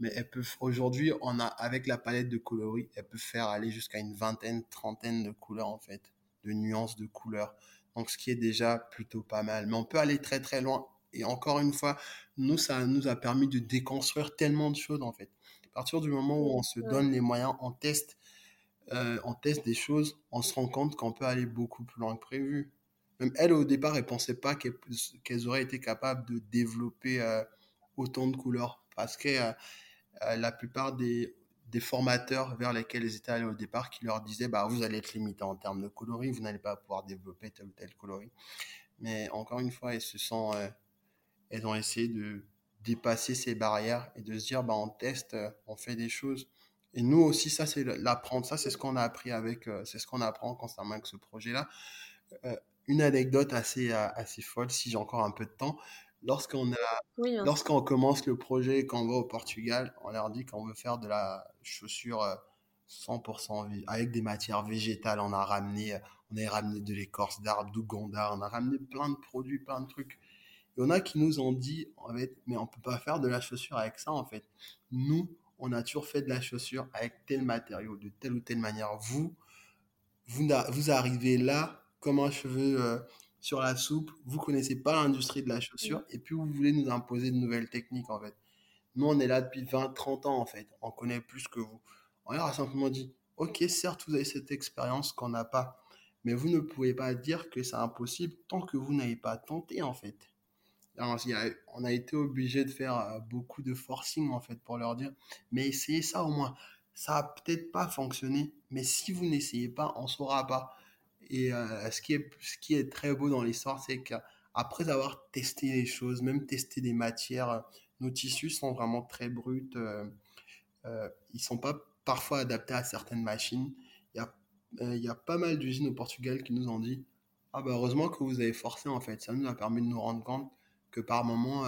Mais elles peuvent, aujourd'hui, on a, avec la palette de coloris, elles peuvent faire aller jusqu'à une vingtaine, trentaine de couleurs, en fait de nuances de couleurs. Donc, ce qui est déjà plutôt pas mal. Mais on peut aller très très loin. Et encore une fois, nous, ça nous a permis de déconstruire tellement de choses en fait. À partir du moment où on se donne les moyens, on teste, euh, on teste des choses, on se rend compte qu'on peut aller beaucoup plus loin que prévu. Même elle, au départ, elle pensait pas qu'elles auraient été capables de développer euh, autant de couleurs. Parce que euh, la plupart des, formateurs vers lesquels ils étaient allés au départ qui leur disaient bah vous allez être limité en termes de coloris, vous n'allez pas pouvoir développer tel ou tel coloris. Mais encore une fois, ils se sont, euh, elles ont essayé de dépasser ces barrières et de se dire bah on teste, euh, on fait des choses. Et nous aussi, ça c'est l'apprendre, ça c'est ce qu'on a appris avec, euh, c'est ce qu'on apprend constamment avec ce projet-là. Une anecdote assez assez folle, si j'ai encore un peu de temps. Lorsqu'on a, hein. lorsqu'on commence le projet, quand on va au Portugal, on leur dit qu'on veut faire de la chaussure 100% euh, avec des matières végétales. On a ramené, on a ramené de l'écorce d'arbre, d'Ouganda, on a ramené plein de produits, plein de trucs. Il y en a qui nous ont dit, en fait, mais on peut pas faire de la chaussure avec ça, en fait. Nous, on a toujours fait de la chaussure avec tel matériau, de telle ou telle manière. Vous, vous, vous arrivez là comme un cheveu, euh, sur la soupe, vous connaissez pas l'industrie de la chaussure et puis vous voulez nous imposer de nouvelles techniques en fait. Nous on est là depuis 20, 30 ans en fait, on connaît plus que vous. On leur a simplement dit, ok certes vous avez cette expérience qu'on n'a pas, mais vous ne pouvez pas dire que c'est impossible tant que vous n'avez pas tenté en fait. Alors, on a été obligé de faire euh, beaucoup de forcing en fait pour leur dire, mais essayez ça au moins. Ça a peut-être pas fonctionné, mais si vous n'essayez pas, on saura pas. Et euh, ce, qui est, ce qui est très beau dans l'histoire, c'est qu'après avoir testé les choses, même testé des matières, nos tissus sont vraiment très bruts. Euh, euh, ils sont pas parfois adaptés à certaines machines. Il y a, euh, il y a pas mal d'usines au Portugal qui nous ont dit Ah, bah heureusement que vous avez forcé en fait. Ça nous a permis de nous rendre compte que par moment,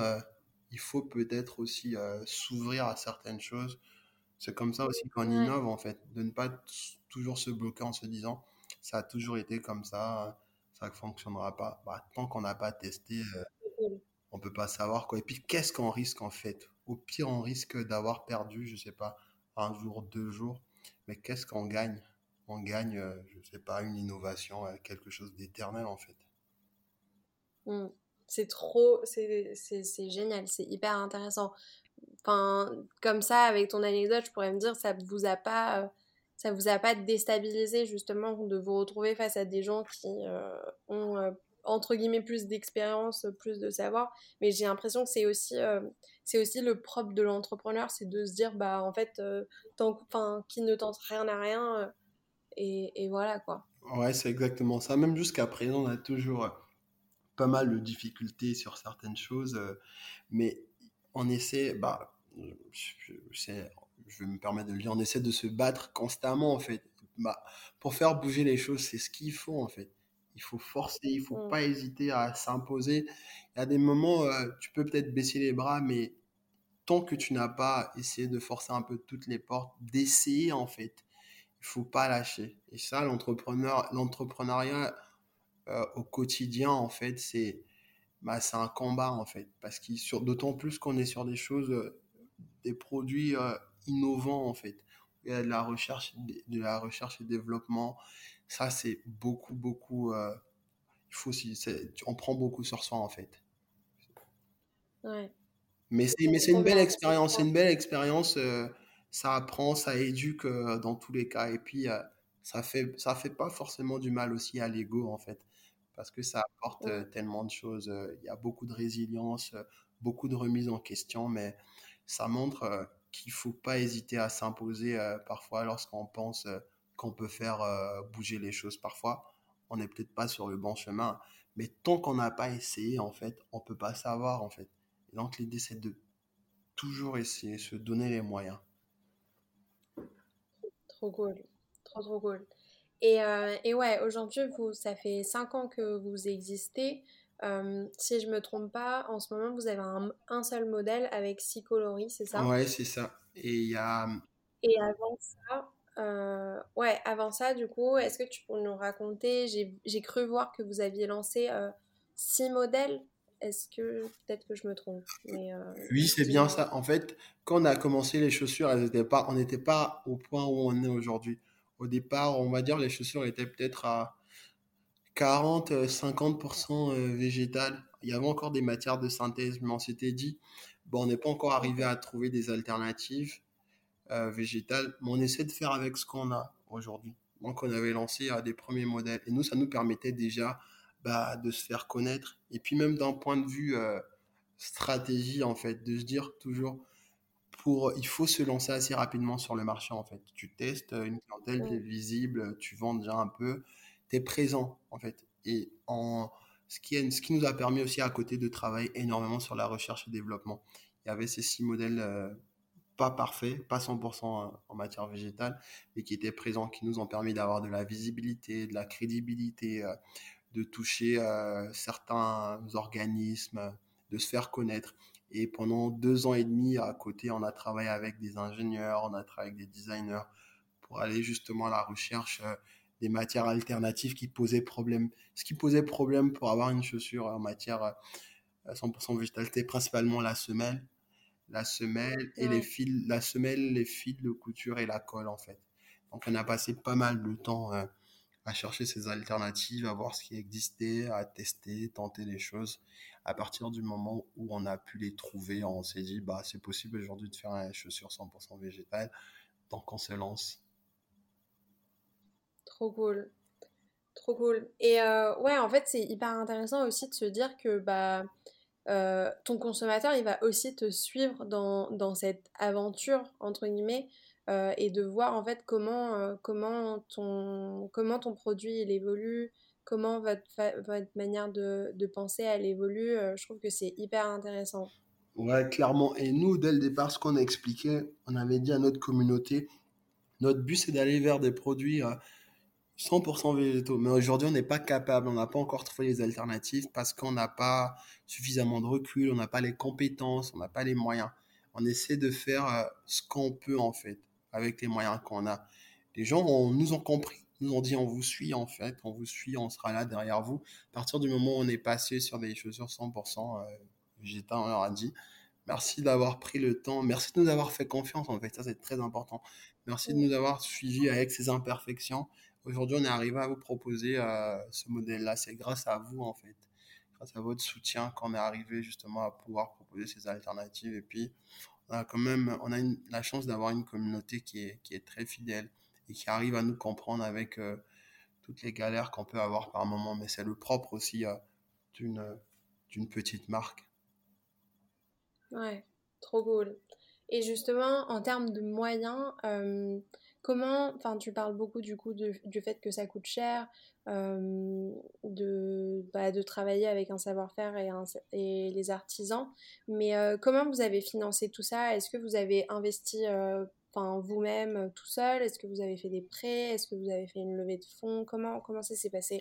il faut peut-être aussi s'ouvrir à certaines choses. C'est comme ça aussi qu'on innove en fait, de ne pas toujours se bloquer en se disant ça a toujours été comme ça, ça ne fonctionnera pas. Bah, tant qu'on n'a pas testé, euh, on peut pas savoir quoi. Et puis qu'est-ce qu'on risque en fait? Au pire, on risque d'avoir perdu, je sais pas, un jour, deux jours. Mais qu'est-ce qu'on gagne? On gagne, je euh, je sais pas, une innovation, euh, quelque chose d'éternel en fait. Mmh. C'est trop, c'est génial, c'est hyper intéressant. Enfin, comme ça, avec ton anecdote, je pourrais me dire, ça vous a pas ça vous a pas déstabilisé justement de vous retrouver face à des gens qui euh, ont euh, entre guillemets plus d'expérience, plus de savoir, mais j'ai l'impression que c'est aussi euh, c'est aussi le propre de l'entrepreneur, c'est de se dire bah en fait enfin qui ne tente rien à rien et, et, voilà quoi. Ouais, c'est exactement ça. Même jusqu'à présent, on a toujours pas mal de difficultés sur certaines choses, mais on essaie bah c'est je vais me permettre de le dire, on essaie de se battre constamment en fait. bah, pour faire bouger les choses, c'est ce qu'il faut en fait. Il faut forcer, il faut Mm. pas hésiter à s'imposer. Il y a des moments, euh, tu peux peut-être baisser les bras, mais tant que tu n'as pas essayé de forcer un peu toutes les portes, d'essayer en fait, il faut pas lâcher. Et ça, l'entrepreneur, l'entrepreneuriat euh, au quotidien, en fait, c'est bah, c'est un combat en fait, parce qu'il sur d'autant plus qu'on est sur des choses, euh, des produits innovants en fait. Il y a de la recherche, de la recherche et développement. Ça, c'est beaucoup, beaucoup. euh, il faut on prend beaucoup sur soi en fait. Ouais, Mais c'est, mais c'est une belle expérience, c'est une belle expérience. euh, ça apprend, ça éduque euh, dans tous les cas. Et puis, ça fait, ça fait pas forcément du mal aussi à l'ego, en fait, parce que ça apporte tellement de choses. Il y a beaucoup de résilience, beaucoup de remise en question, mais ça montre qu'il faut pas hésiter à s'imposer euh, parfois lorsqu'on pense euh, qu'on peut faire euh, bouger les choses. Parfois, on n'est peut-être pas sur le bon chemin, mais tant qu'on n'a pas essayé, en fait, on peut pas savoir, en fait. Donc, l'idée, c'est de toujours essayer, se donner les moyens. Trop cool. Trop, trop cool. Et, et ouais, aujourd'hui, vous, ça fait 5 ans que vous existez. Euh, si je me trompe pas, en ce moment, vous avez un, un seul modèle avec 6 coloris, c'est ça? Ouais, c'est ça. Et il y a, Et avant ça, euh, ouais, avant ça, du coup, est-ce que tu peux nous raconter, j'ai, cru voir que vous aviez lancé euh, 6 modèles. Est-ce que, peut-être que je me trompe, mais euh, oui, c'est bien ça. En fait, quand on a commencé les chaussures, elles étaient pas, on n'était pas au point où on est aujourd'hui. Au départ, on va dire, les chaussures étaient peut-être à 40, euh, 50% euh, végétales. Il y avait encore des matières de synthèse, mais on s'était dit, bon, on n'est pas encore arrivé à trouver des alternatives euh, végétales, mais on essaie de faire avec ce qu'on a aujourd'hui. Donc, on avait lancé euh, des premiers modèles. Et nous, ça nous permettait déjà bah, de se faire connaître. Et puis, même d'un point de vue euh, stratégie, en fait, de se dire toujours, pour, il faut se lancer assez rapidement sur le marché, en fait. Tu testes une clientèle, tu es Mm, visible, tu vends déjà un peu, présent, en fait. Et en, ce qui, est- ce qui nous a permis aussi à côté de travailler énormément sur la recherche et développement. Il y avait ces six modèles euh, pas parfaits, pas 100% en matière végétale, mais qui étaient présents, qui nous ont permis d'avoir de la visibilité, de la crédibilité, euh, de toucher euh, certains organismes, de se faire connaître. Et pendant deux ans et demi, à côté, on a travaillé avec des ingénieurs, on a travaillé avec des designers pour aller justement à la recherche euh, des matières alternatives qui posaient problème. Ce qui posait problème pour avoir une chaussure en matière euh, 100% végétale, c'était principalement la semelle, la semelle et les fils, la semelle, les fils de couture et la colle en fait. Donc on a passé pas mal de temps euh, à chercher ces alternatives, à voir ce qui existait, à tester, tenter les choses. À partir du moment où on a pu les trouver, on s'est dit, bah, c'est possible aujourd'hui de faire une chaussure 100% végétale, donc on se lance. Trop cool. Trop cool. Et euh, ouais, en fait, c'est hyper intéressant aussi de se dire que bah, euh, ton consommateur, il va aussi te suivre dans, dans cette aventure, entre guillemets, euh, et de voir en fait comment, comment, ton, comment ton produit il évolue, comment votre, votre manière de, de penser elle évolue. Je trouve que c'est hyper intéressant. Ouais, clairement. Et nous, dès le départ, ce qu'on a expliqué, on avait dit à notre communauté, notre but, c'est d'aller vers des produits 100% végétaux. Mais aujourd'hui, on n'est pas capable, on n'a pas encore trouvé les alternatives parce qu'on n'a pas suffisamment de recul, on n'a pas les compétences, on n'a pas les moyens. On essaie de faire euh, ce qu'on peut en fait, avec les moyens qu'on a. Les gens ont- nous ont compris, nous ont dit on vous suit en fait, on vous suit, on sera là derrière vous. À partir du moment où on est passé sur des chaussures 100% euh, végétales, on leur a dit merci d'avoir pris le temps, merci de nous avoir fait confiance en fait, ça c'est très important. Merci de nous avoir suivis avec ces imperfections. Aujourd'hui, on est arrivé à vous proposer euh, ce modèle-là. C'est grâce à vous, en fait, grâce à votre soutien qu'on est arrivé justement à pouvoir proposer ces alternatives. Et puis, on a quand même, on a la chance d'avoir une communauté qui est, très fidèle et qui arrive à nous comprendre avec euh, toutes les galères qu'on peut avoir par moment. Mais c'est le propre aussi euh, d'une, petite marque. Ouais, trop cool. Et justement, en termes de moyens, comment, enfin, tu parles beaucoup du du fait que ça coûte cher, euh, de, bah, de travailler avec un savoir-faire et, les artisans, mais euh, comment vous avez financé tout ça? Est-ce que vous avez investi euh, enfin vous-même tout seul? Est-ce que vous avez fait des prêts? Est-ce que vous avez fait une levée de fonds? Comment comment ça s'est passé?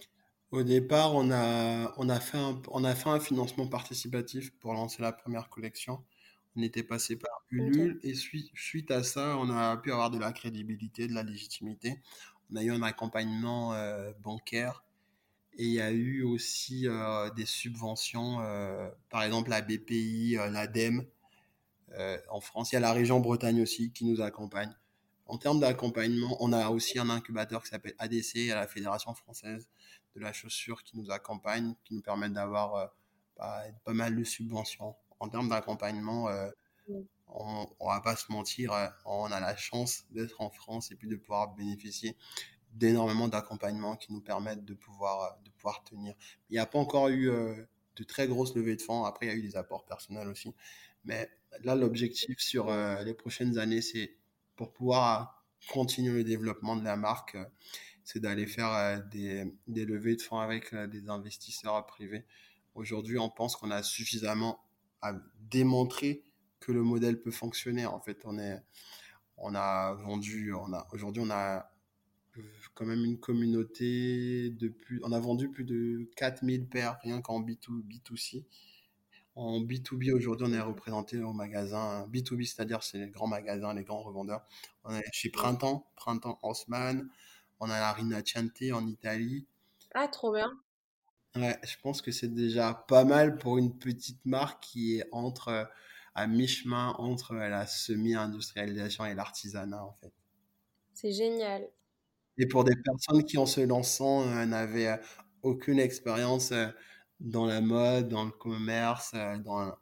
Au départ, on a fait un financement participatif pour lancer la première collection. On était passé par Ulule et suite, suite à ça, on a pu avoir de la crédibilité, de la légitimité. On a eu un accompagnement bancaire et il y a eu aussi euh, des subventions, euh, par exemple la BPI, euh, l'ADEME. en France, il y a la région Bretagne aussi qui nous accompagne. En termes d'accompagnement, on a aussi un incubateur qui s'appelle ADC, à la Fédération française de la chaussure, qui nous accompagne, qui nous permet d'avoir bah, pas mal de subventions. En termes d'accompagnement, on, on va pas se mentir, on a la chance d'être en France et puis de pouvoir bénéficier d'énormément d'accompagnement qui nous permettent de pouvoir, euh, de pouvoir tenir. Il n'y a pas encore eu euh, de très grosses levées de fonds. Après, il y a eu des apports personnels aussi. Mais là, l'objectif sur euh, les prochaines années, c'est pour pouvoir continuer le développement de la marque, c'est d'aller faire des, des, levées de fonds avec des investisseurs privés. Aujourd'hui, on pense qu'on a suffisamment à démontrer que le modèle peut fonctionner. En fait, on est, on a vendu, on a, aujourd'hui, on a quand même une communauté de plus. On a vendu plus de 4000 paires rien qu'en B2, B2C. En B2B, aujourd'hui, on est représenté au magasin B2B, c'est-à-dire c'est les grands magasins, les grands revendeurs. On est chez Printemps, Printemps Haussmann. On a la Rinascente en Italie. Ah, trop bien. Ouais, je pense que c'est déjà pas mal pour une petite marque qui est entre à mi-chemin entre la semi-industrialisation et l'artisanat en fait. C'est génial. Et pour des personnes qui, en se lançant, euh, n'avaient euh, aucune expérience euh, dans la mode, dans le commerce, dans,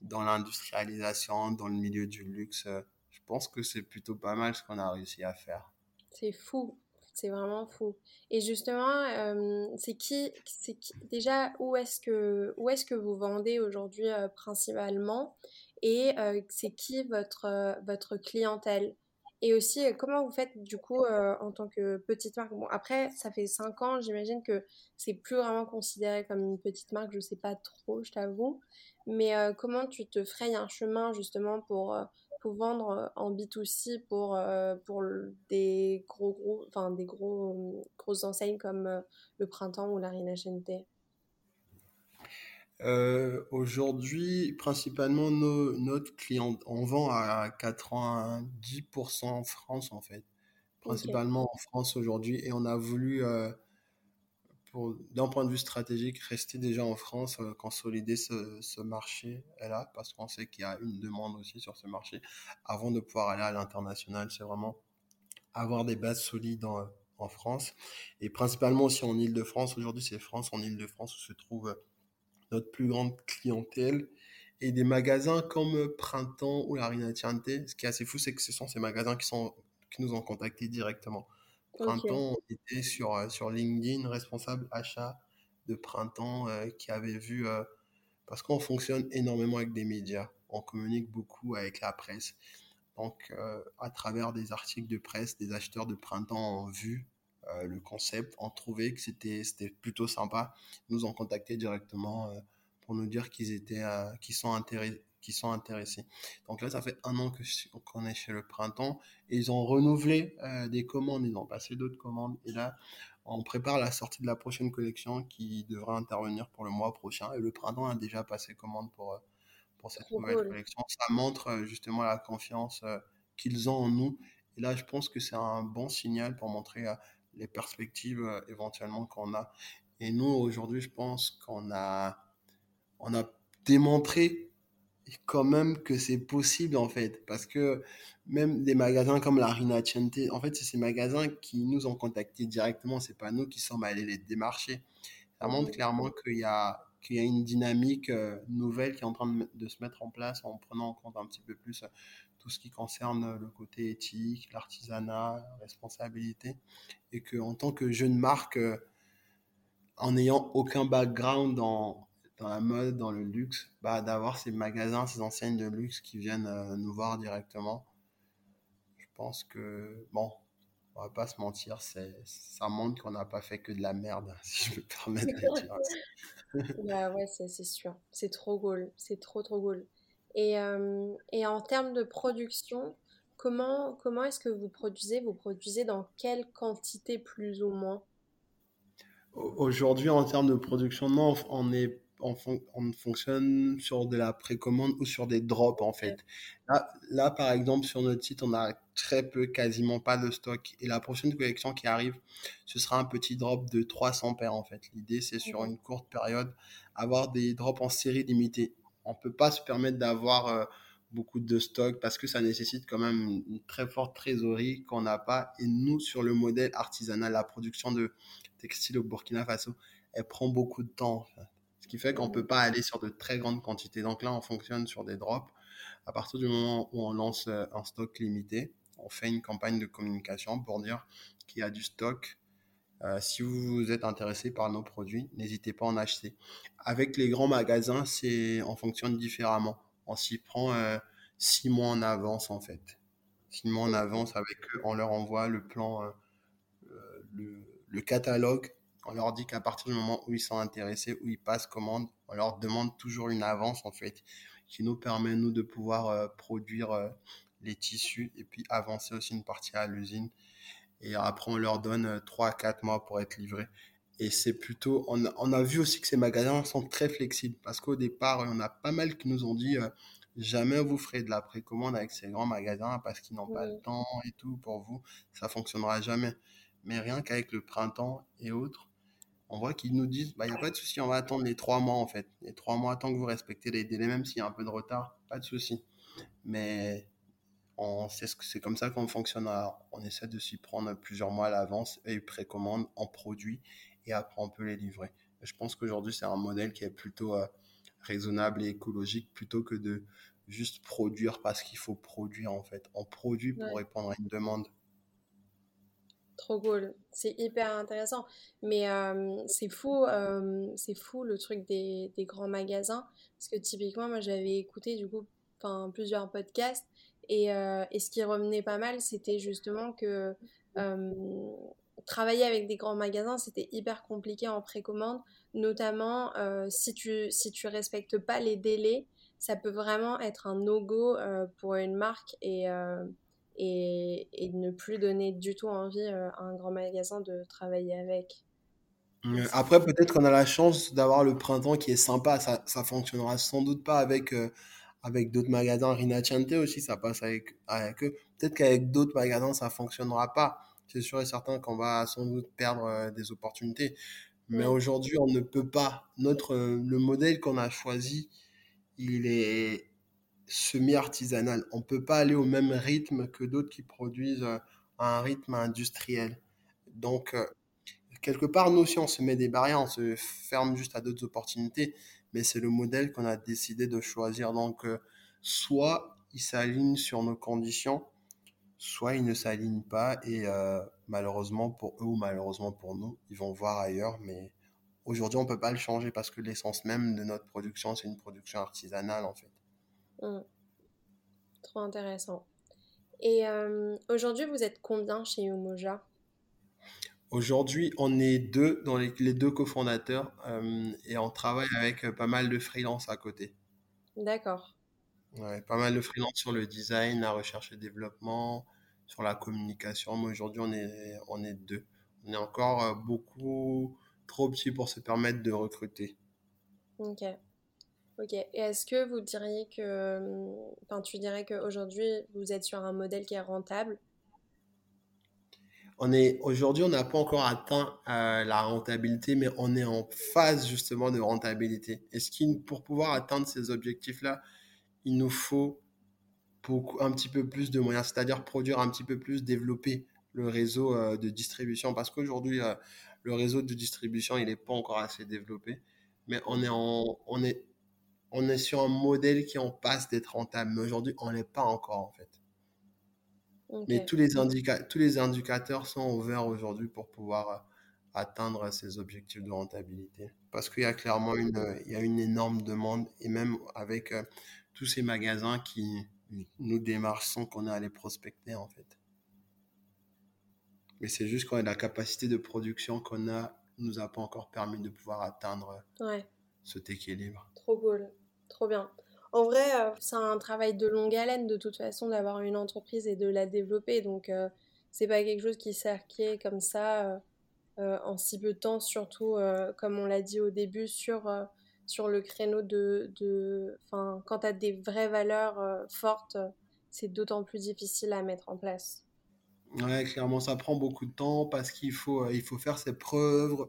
dans l'industrialisation, dans le milieu du luxe, je pense que c'est plutôt pas mal ce qu'on a réussi à faire. C'est fou, c'est vraiment fou. Et justement, c'est qui, c'est déjà où est-ce que où est-ce que vous vendez aujourd'hui principalement? Et c'est qui votre votre clientèle? Et aussi, euh, comment vous faites du coup euh, en tant que petite marque? Bon, après, ça fait 5 ans, j'imagine que c'est plus vraiment considéré comme une petite marque, je sais pas trop, je t'avoue. Mais euh, comment tu te frayes un chemin justement pour, pour vendre en B2C pour, pour des gros, gros, enfin des gros, grosses enseignes comme le Printemps ou la Rinascente euh, aujourd'hui, principalement, nos, notre client, on vend à 90% en France, en fait. Principalement en France aujourd'hui. Et on a voulu, euh, d'un point de vue stratégique, rester déjà en France, euh, consolider ce, marché-là, parce qu'on sait qu'il y a une demande aussi sur ce marché. Avant de pouvoir aller à l'international, c'est vraiment avoir des bases solides en, France. Et principalement aussi en Ile-de-France. Aujourd'hui, c'est France, en Ile-de-France, où se trouve notre plus grande clientèle. Et des magasins comme Printemps ou la Rinatiante, ce qui est assez fou, c'est que ce sont ces magasins qui, sont, qui nous ont contactés directement. Printemps, on était sur, euh, sur LinkedIn, responsable achat de Printemps, euh, qui avait vu, euh, parce qu'on fonctionne énormément avec des médias, on communique beaucoup avec la presse. Donc, à travers des articles de presse, des acheteurs de Printemps ont vu le concept, ont trouvé que c'était plutôt sympa. Ils nous ont contacté directement pour nous dire qu'ils étaient qu'ils sont intéressés qui sont intéressés. Donc là, ça fait un an que qu'on est chez le printemps et ils ont renouvelé des commandes, ils ont passé d'autres commandes et là, on prépare la sortie de la prochaine collection qui devra intervenir pour le mois prochain et le printemps a déjà passé commande pour pour cette nouvelle collection. Ça montre justement la confiance qu'ils ont en nous et là, je pense que c'est un bon signal pour montrer les perspectives euh, éventuellement qu'on a. Et nous, aujourd'hui, je pense qu'on a, on a démontré quand même que c'est possible, en fait. Parce que même des magasins comme la Rinascente, en fait, c'est ces magasins qui nous ont contactés directement. C'est pas nous qui sommes allés les démarcher. Ça montre clairement qu'il y a, qu'il y a une dynamique euh, nouvelle qui est en train de, de, se mettre en place en prenant en compte un petit peu plus tout ce qui concerne le côté éthique, l'artisanat, la responsabilité, et que en tant que jeune marque, euh, en n'ayant aucun background dans, dans la mode, dans le luxe, bah, d'avoir ces magasins, ces enseignes de luxe qui viennent euh, nous voir directement, je pense que, bon, on va pas se mentir, c'est, ça montre qu'on n'a pas fait que de la merde, si je me permets de dire. bah ouais, c'est, c'est sûr. C'est trop cool. C'est trop, trop cool. Et, euh, et en termes de production, comment, comment est-ce que vous produisez? Vous produisez dans quelle quantité plus ou moins? Aujourd'hui, en termes de production, non, on est on, fonctionne sur de la précommande ou sur des drops en fait. Là, là, par exemple, sur notre site, on a très peu, quasiment pas de stock. Et la prochaine collection qui arrive, ce sera un petit drop de 300 paires en fait. L'idée, c'est sur une courte période, avoir des drops en série limitée. On peut pas se permettre d'avoir euh, beaucoup de stock parce que ça nécessite quand même une très forte trésorerie qu'on n'a pas. Et nous, sur le modèle artisanal, la production de textiles au Burkina Faso, elle prend beaucoup de temps. Ce qui fait qu'on ne peut pas aller sur de très grandes quantités. Donc là, on fonctionne sur des drops. À partir du moment où on lance euh, un stock limité, on fait une campagne de communication pour dire qu'il y a du stock. Euh, si vous êtes intéressé par nos produits, n'hésitez pas à en acheter. Avec les grands magasins, c'est on fonctionne différemment. On s'y prend euh, six mois en avance en fait. Six mois en avance avec eux, on leur envoie le plan, le, le catalogue on leur dit qu'à partir du moment où ils sont intéressés, où ils passent commande, on leur demande toujours une avance en fait, qui nous permet nous de pouvoir euh, produire euh, les tissus et puis avancer aussi une partie à l'usine. Et après, on leur donne 3 à 4 mois pour être livrés. Et c'est plutôt, on, a vu aussi que ces magasins sont très flexibles parce qu'au départ, on a pas mal qui nous ont dit euh, jamais vous ferez de la précommande avec ces grands magasins parce qu'ils n'ont pas le temps et tout pour vous, ça fonctionnera jamais. Mais rien qu'avec le printemps et autres, on voit qu'ils nous disent, bah, il n'y a pas de souci, on va attendre les trois mois en fait. Les trois mois, tant que vous respectez les délais, même s'il y a un peu de retard, pas de souci. Mais on c'est comme ça qu'on fonctionne. On essaie de s'y prendre plusieurs mois à l'avance et précommande en produit et après on peut les livrer. je pense qu'aujourd'hui c'est un modèle qui est plutôt euh, raisonnable et écologique plutôt que de juste produire parce qu'il faut produire en fait. On produit pour répondre à une demande. Trop cool, c'est hyper intéressant. Mais c'est fou, c'est fou le truc des, grands magasins. Parce que typiquement, moi j'avais écouté du coup plusieurs podcasts. Et, et, ce qui revenait pas mal, c'était justement que travailler avec des grands magasins, c'était hyper compliqué en précommande. Notamment si, tu, si tu respectes pas les délais, ça peut vraiment être un no-go pour une marque. Et et, et, ne plus donner du tout envie euh, à un grand magasin de travailler avec. Après, peut-être qu'on a la chance d'avoir le printemps qui est sympa. Ça, ça fonctionnera sans doute pas avec, euh, avec d'autres magasins. Rinachante aussi, ça passe avec, avec eux. Peut-être qu'avec d'autres magasins, ça fonctionnera pas. C'est sûr et certain qu'on va sans doute perdre euh, des opportunités. Mais aujourd'hui, on ne peut pas. Notre, le modèle qu'on a choisi, il est, semi-artisanal. On ne peut pas aller au même rythme que d'autres qui produisent euh, à un rythme industriel. Donc, euh, quelque part, nous aussi, on se met des barrières, on se ferme juste à d'autres opportunités, mais c'est le modèle qu'on a décidé de choisir. Donc, euh, soit il s'aligne sur nos conditions, soit il ne s'aligne pas et malheureusement pour eux ou malheureusement pour nous, ils vont voir ailleurs, mais aujourd'hui, on ne peut pas le changer parce que l'essence même de notre production, c'est une production artisanale en fait. Mmh. Trop intéressant. Et euh, aujourd'hui, vous êtes combien chez Umoja? Aujourd'hui, on est deux, dans les, deux cofondateurs, euh, et on travaille avec pas mal de freelance à côté. D'accord. Ouais, pas mal de freelance sur le design, la recherche et développement, sur la communication. Mais aujourd'hui, on est, on est deux. On est encore euh, beaucoup trop petit pour se permettre de recruter. Ok. Ok. Et est-ce que vous diriez que, enfin, tu dirais qu'aujourd'hui, vous êtes sur un modèle qui est rentable? Aujourd'hui, on n'a pas encore atteint euh, la rentabilité, mais on est en phase justement de rentabilité. Et ce qui, pour pouvoir atteindre ces objectifs-là, il nous faut beaucoup, un petit peu plus de moyens, c'est-à-dire produire un petit peu plus, développer le réseau euh, de distribution, parce qu'aujourd'hui, euh, le réseau de distribution, il n'est pas encore assez développé, mais on est en, on est on est sur un modèle qui en passe d'être rentable. Mais aujourd'hui, on n'est pas encore, en fait. Mais tous les, tous les indicateurs sont ouverts aujourd'hui pour pouvoir euh, atteindre ces objectifs de rentabilité. Parce qu'il y a clairement une, il y a une énorme demande, et même avec euh, tous ces magasins qui nous démarchent sans qu'on ait à les prospecter, en fait. Mais c'est juste quand la capacité de production qu'on a nous a pas encore permis de pouvoir atteindre cet équilibre. Trop cool. Bien. En vrai, c'est un travail de longue haleine de toute façon d'avoir une entreprise et de la développer. Donc, c'est pas quelque chose qui s'acquiert comme ça en si peu de temps, surtout, comme on l'a dit au début, sur, sur le créneau de. de quand tu as des vraies valeurs fortes, c'est d'autant plus difficile à mettre en place. Ouais, clairement, ça prend beaucoup de temps parce qu'il faut, faut faire ses preuves,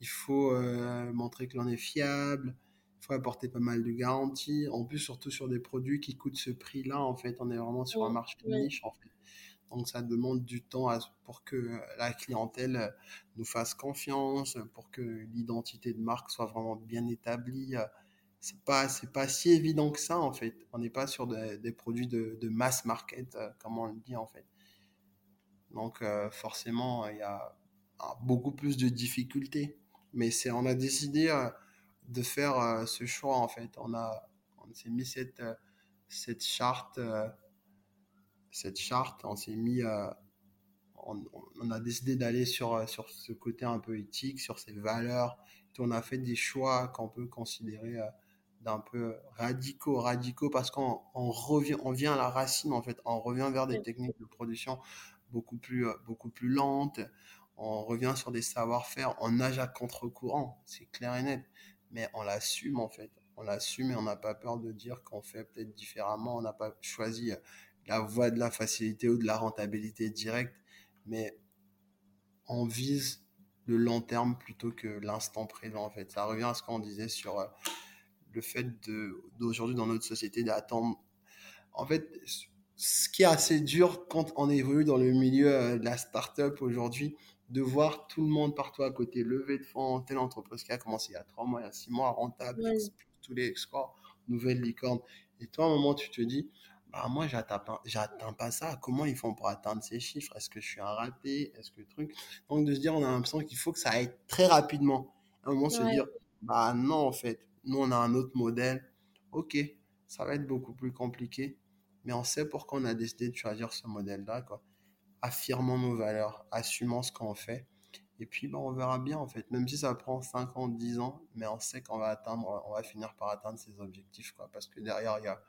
il faut montrer que l'on est fiable, il faut apporter pas mal de garanties. En plus, surtout sur des produits qui coûtent ce prix-là, en fait, on est vraiment sur un marché niche, en fait. Donc, ça demande du temps pour que la clientèle nous fasse confiance, pour que l'identité de marque soit vraiment bien établie. C'est pas, c'est pas si évident que ça, en fait. On n'est pas sur des, produits de, de, mass market, euh, comme on le dit, en fait. Donc, euh, forcément, il y a beaucoup plus de difficultés. Mais c'est, on a décidé euh, de faire euh, ce choix en fait. On a, on s'est mis cette, euh, cette charte, euh, cette charte, on s'est mis, on, on, a décidé d'aller sur, sur ce côté un peu éthique, sur ces valeurs. on a fait des choix qu'on peut considérer d'un peu radicaux, radicaux parce qu'on on revient, on vient à la racine en fait, on revient vers des techniques de production beaucoup plus, beaucoup plus lentes. On revient sur des savoir-faire, on nage à contre-courant, c'est clair et net mais on l'assume en fait. On l'assume et on n'a pas peur de dire qu'on fait peut-être différemment. On n'a pas choisi la voie de la facilité ou de la rentabilité directe, mais on vise le long terme plutôt que l'instant présent en fait. Ça revient à ce qu'on disait sur euh, le fait d'aujourd'hui dans notre société d'attendre. En fait, ce qui est assez dur quand on évolue dans le milieu euh, de la start-up aujourd'hui, de voir tout le monde partout à côté lever de fonds, telle entreprise qui a commencé il y a trois mois, il y a six mois, rentable, tous les scores, nouvelle licorne. Et toi, à un moment, tu te dis, bah, moi, j'atteins pas, ça. Comment ils font pour atteindre ces chiffres? Est-ce que je suis un raté? Est-ce que truc? Donc, de se dire, on a l'impression qu'il faut que ça aille très rapidement. À un moment, se dire, bah non, en fait, nous, on a un autre modèle. Ok, ça va être beaucoup plus compliqué, mais on sait pourquoi on a décidé de choisir ce modèle-là, quoi affirmons nos valeurs, assumons ce qu'on fait. Et puis, ben, on verra bien, en fait. Même si ça prend 5 ans, 10 ans, mais on sait qu'on va atteindre, on va finir par atteindre ces objectifs, quoi. Parce que derrière, il y a,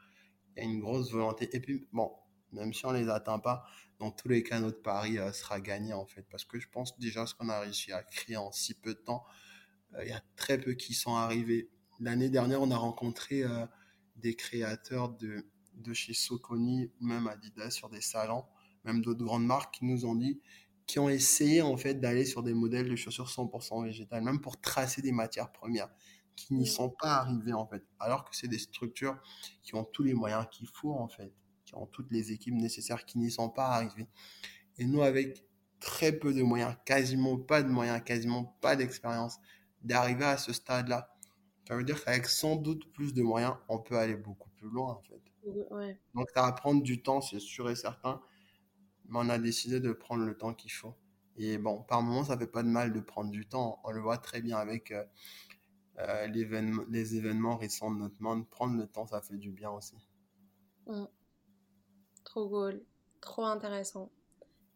y a, une grosse volonté. Et puis, bon, même si on les atteint pas, dans tous les cas, notre pari euh, sera gagné, en fait. Parce que je pense déjà ce qu'on a réussi à créer en si peu de temps, euh, il y a très peu qui sont arrivés. L'année dernière, on a rencontré euh, des créateurs de, de chez Soconi, même Adidas, sur des salons même d'autres grandes marques qui nous ont dit, qui ont essayé en fait d'aller sur des modèles de chaussures 100% végétales, même pour tracer des matières premières qui n'y sont pas arrivées en fait, alors que c'est des structures qui ont tous les moyens qu'il faut en fait, qui ont toutes les équipes nécessaires qui n'y sont pas arrivées. Et nous, avec très peu de moyens, quasiment pas de moyens, quasiment pas d'expérience, d'arriver à ce stade-là, ça veut dire qu'avec sans doute plus de moyens, on peut aller beaucoup plus loin en fait. Donc ça va prendre du temps, c'est sûr et certain mais on a décidé de prendre le temps qu'il faut. Et bon, par moments, ça fait pas de mal de prendre du temps. On le voit très bien avec euh, euh les événements récents de notre monde. Prendre le temps, ça fait du bien aussi. Mmh. Trop cool, trop intéressant.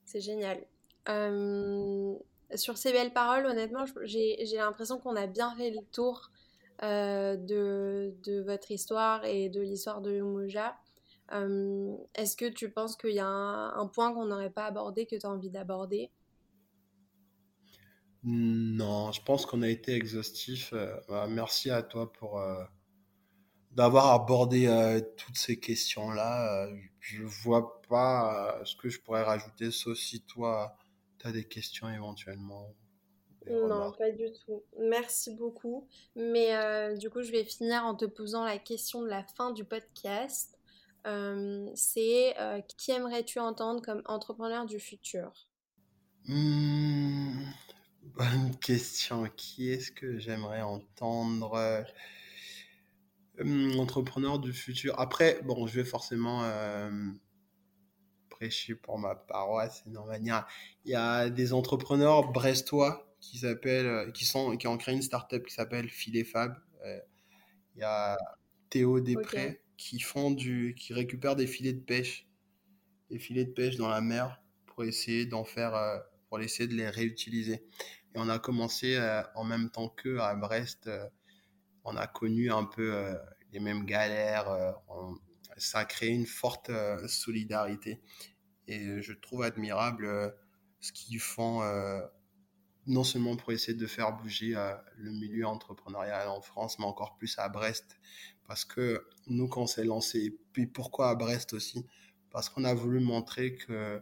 C'est génial. Euh, sur ces belles paroles, honnêtement, j'ai l'impression qu'on a bien fait le tour de, de, votre histoire et de l'histoire de Umoja. Est-ce que tu penses qu'il y a un, point qu'on n'aurait pas abordé que tu as envie d'aborder? Non, je pense qu'on a été exhaustif. Euh, bah, merci à toi pour euh, d'avoir abordé euh, toutes ces questions-là. je vois pas ce que je pourrais rajouter, sauf si toi, tu as des questions éventuellement. Non, pas du tout. Merci beaucoup. Mais du coup, je vais finir en te posant la question de la fin du podcast. Euh, c'est euh, qui aimerais-tu entendre comme entrepreneur du futur? Hmm, Bonne question. Qui est-ce que j'aimerais entendre? Euh, hmm, Entrepreneur du futur. Après, bon, je vais forcément prêcher pour ma paroisse. manière. Il y a des entrepreneurs brestois qui s'appellent, qui sont, qui ont créé une startup qui s'appelle Filet Fab. Il y a Théo Després qui font du, qui récupèrent des filets de pêche, des filets de pêche dans la mer pour essayer d'en faire, euh, pour essayer de les réutiliser. Et on a commencé euh, en même temps qu'eux à Brest. Euh, on a connu un peu les mêmes galères. ça a créé une forte solidarité. Et je trouve admirable ce qu'ils font non seulement pour essayer de faire bouger euh, le milieu entrepreneurial en France, mais encore plus à Brest. Parce que nous, quand on s'est lancé, puis pourquoi à Brest aussi? Parce qu'on a voulu montrer que,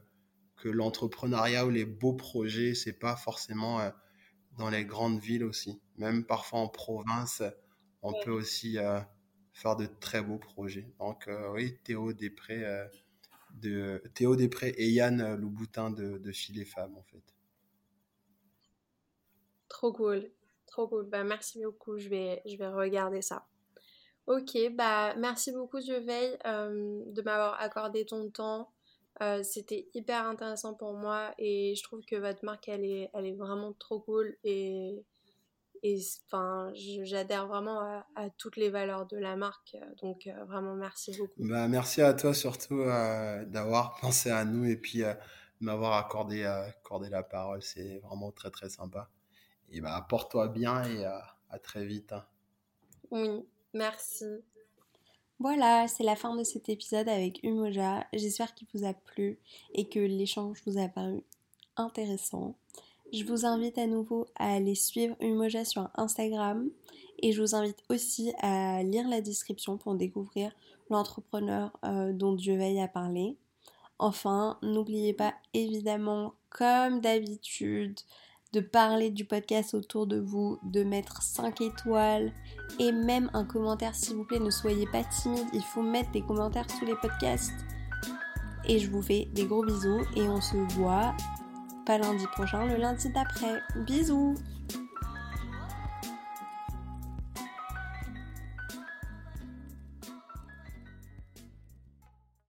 que l'entrepreneuriat ou les beaux projets, c'est pas forcément euh, dans les grandes villes aussi. Même parfois en province, on peut aussi euh, faire de très beaux projets. Donc oui, Théo Després, de, Théo Després et Yann Louboutin de, de Filet Femmes en fait. Trop cool. Trop cool. Bah, merci beaucoup. Je vais, je vais regarder ça. Ok, bah merci beaucoup Dieu veille euh, de m'avoir accordé ton temps. Euh, c'était hyper intéressant pour moi et je trouve que votre marque elle est, elle est vraiment trop cool et et j'adhère vraiment à, toutes les valeurs de la marque donc euh, vraiment merci beaucoup. Bah, merci à toi surtout d'avoir pensé à nous et puis m'avoir accordé, accordé la parole c'est vraiment très très sympa. Et bah, porte-toi bien et à, très vite. Hein. Oui, merci. Voilà, c'est la fin de cet épisode avec Umoja. J'espère qu'il vous a plu et que l'échange vous a paru intéressant. Je vous invite à nouveau à aller suivre Umoja sur Instagram et je vous invite aussi à lire la description pour découvrir l'entrepreneur euh, dont Dieu veille à parler. Enfin, n'oubliez pas évidemment, comme d'habitude, de parler du podcast autour de vous, de mettre 5 étoiles et même un commentaire s'il vous plaît. Ne soyez pas timide, il faut mettre des commentaires sous les podcasts. Et je vous fais des gros bisous et on se voit pas lundi prochain, le lundi d'après. Bisous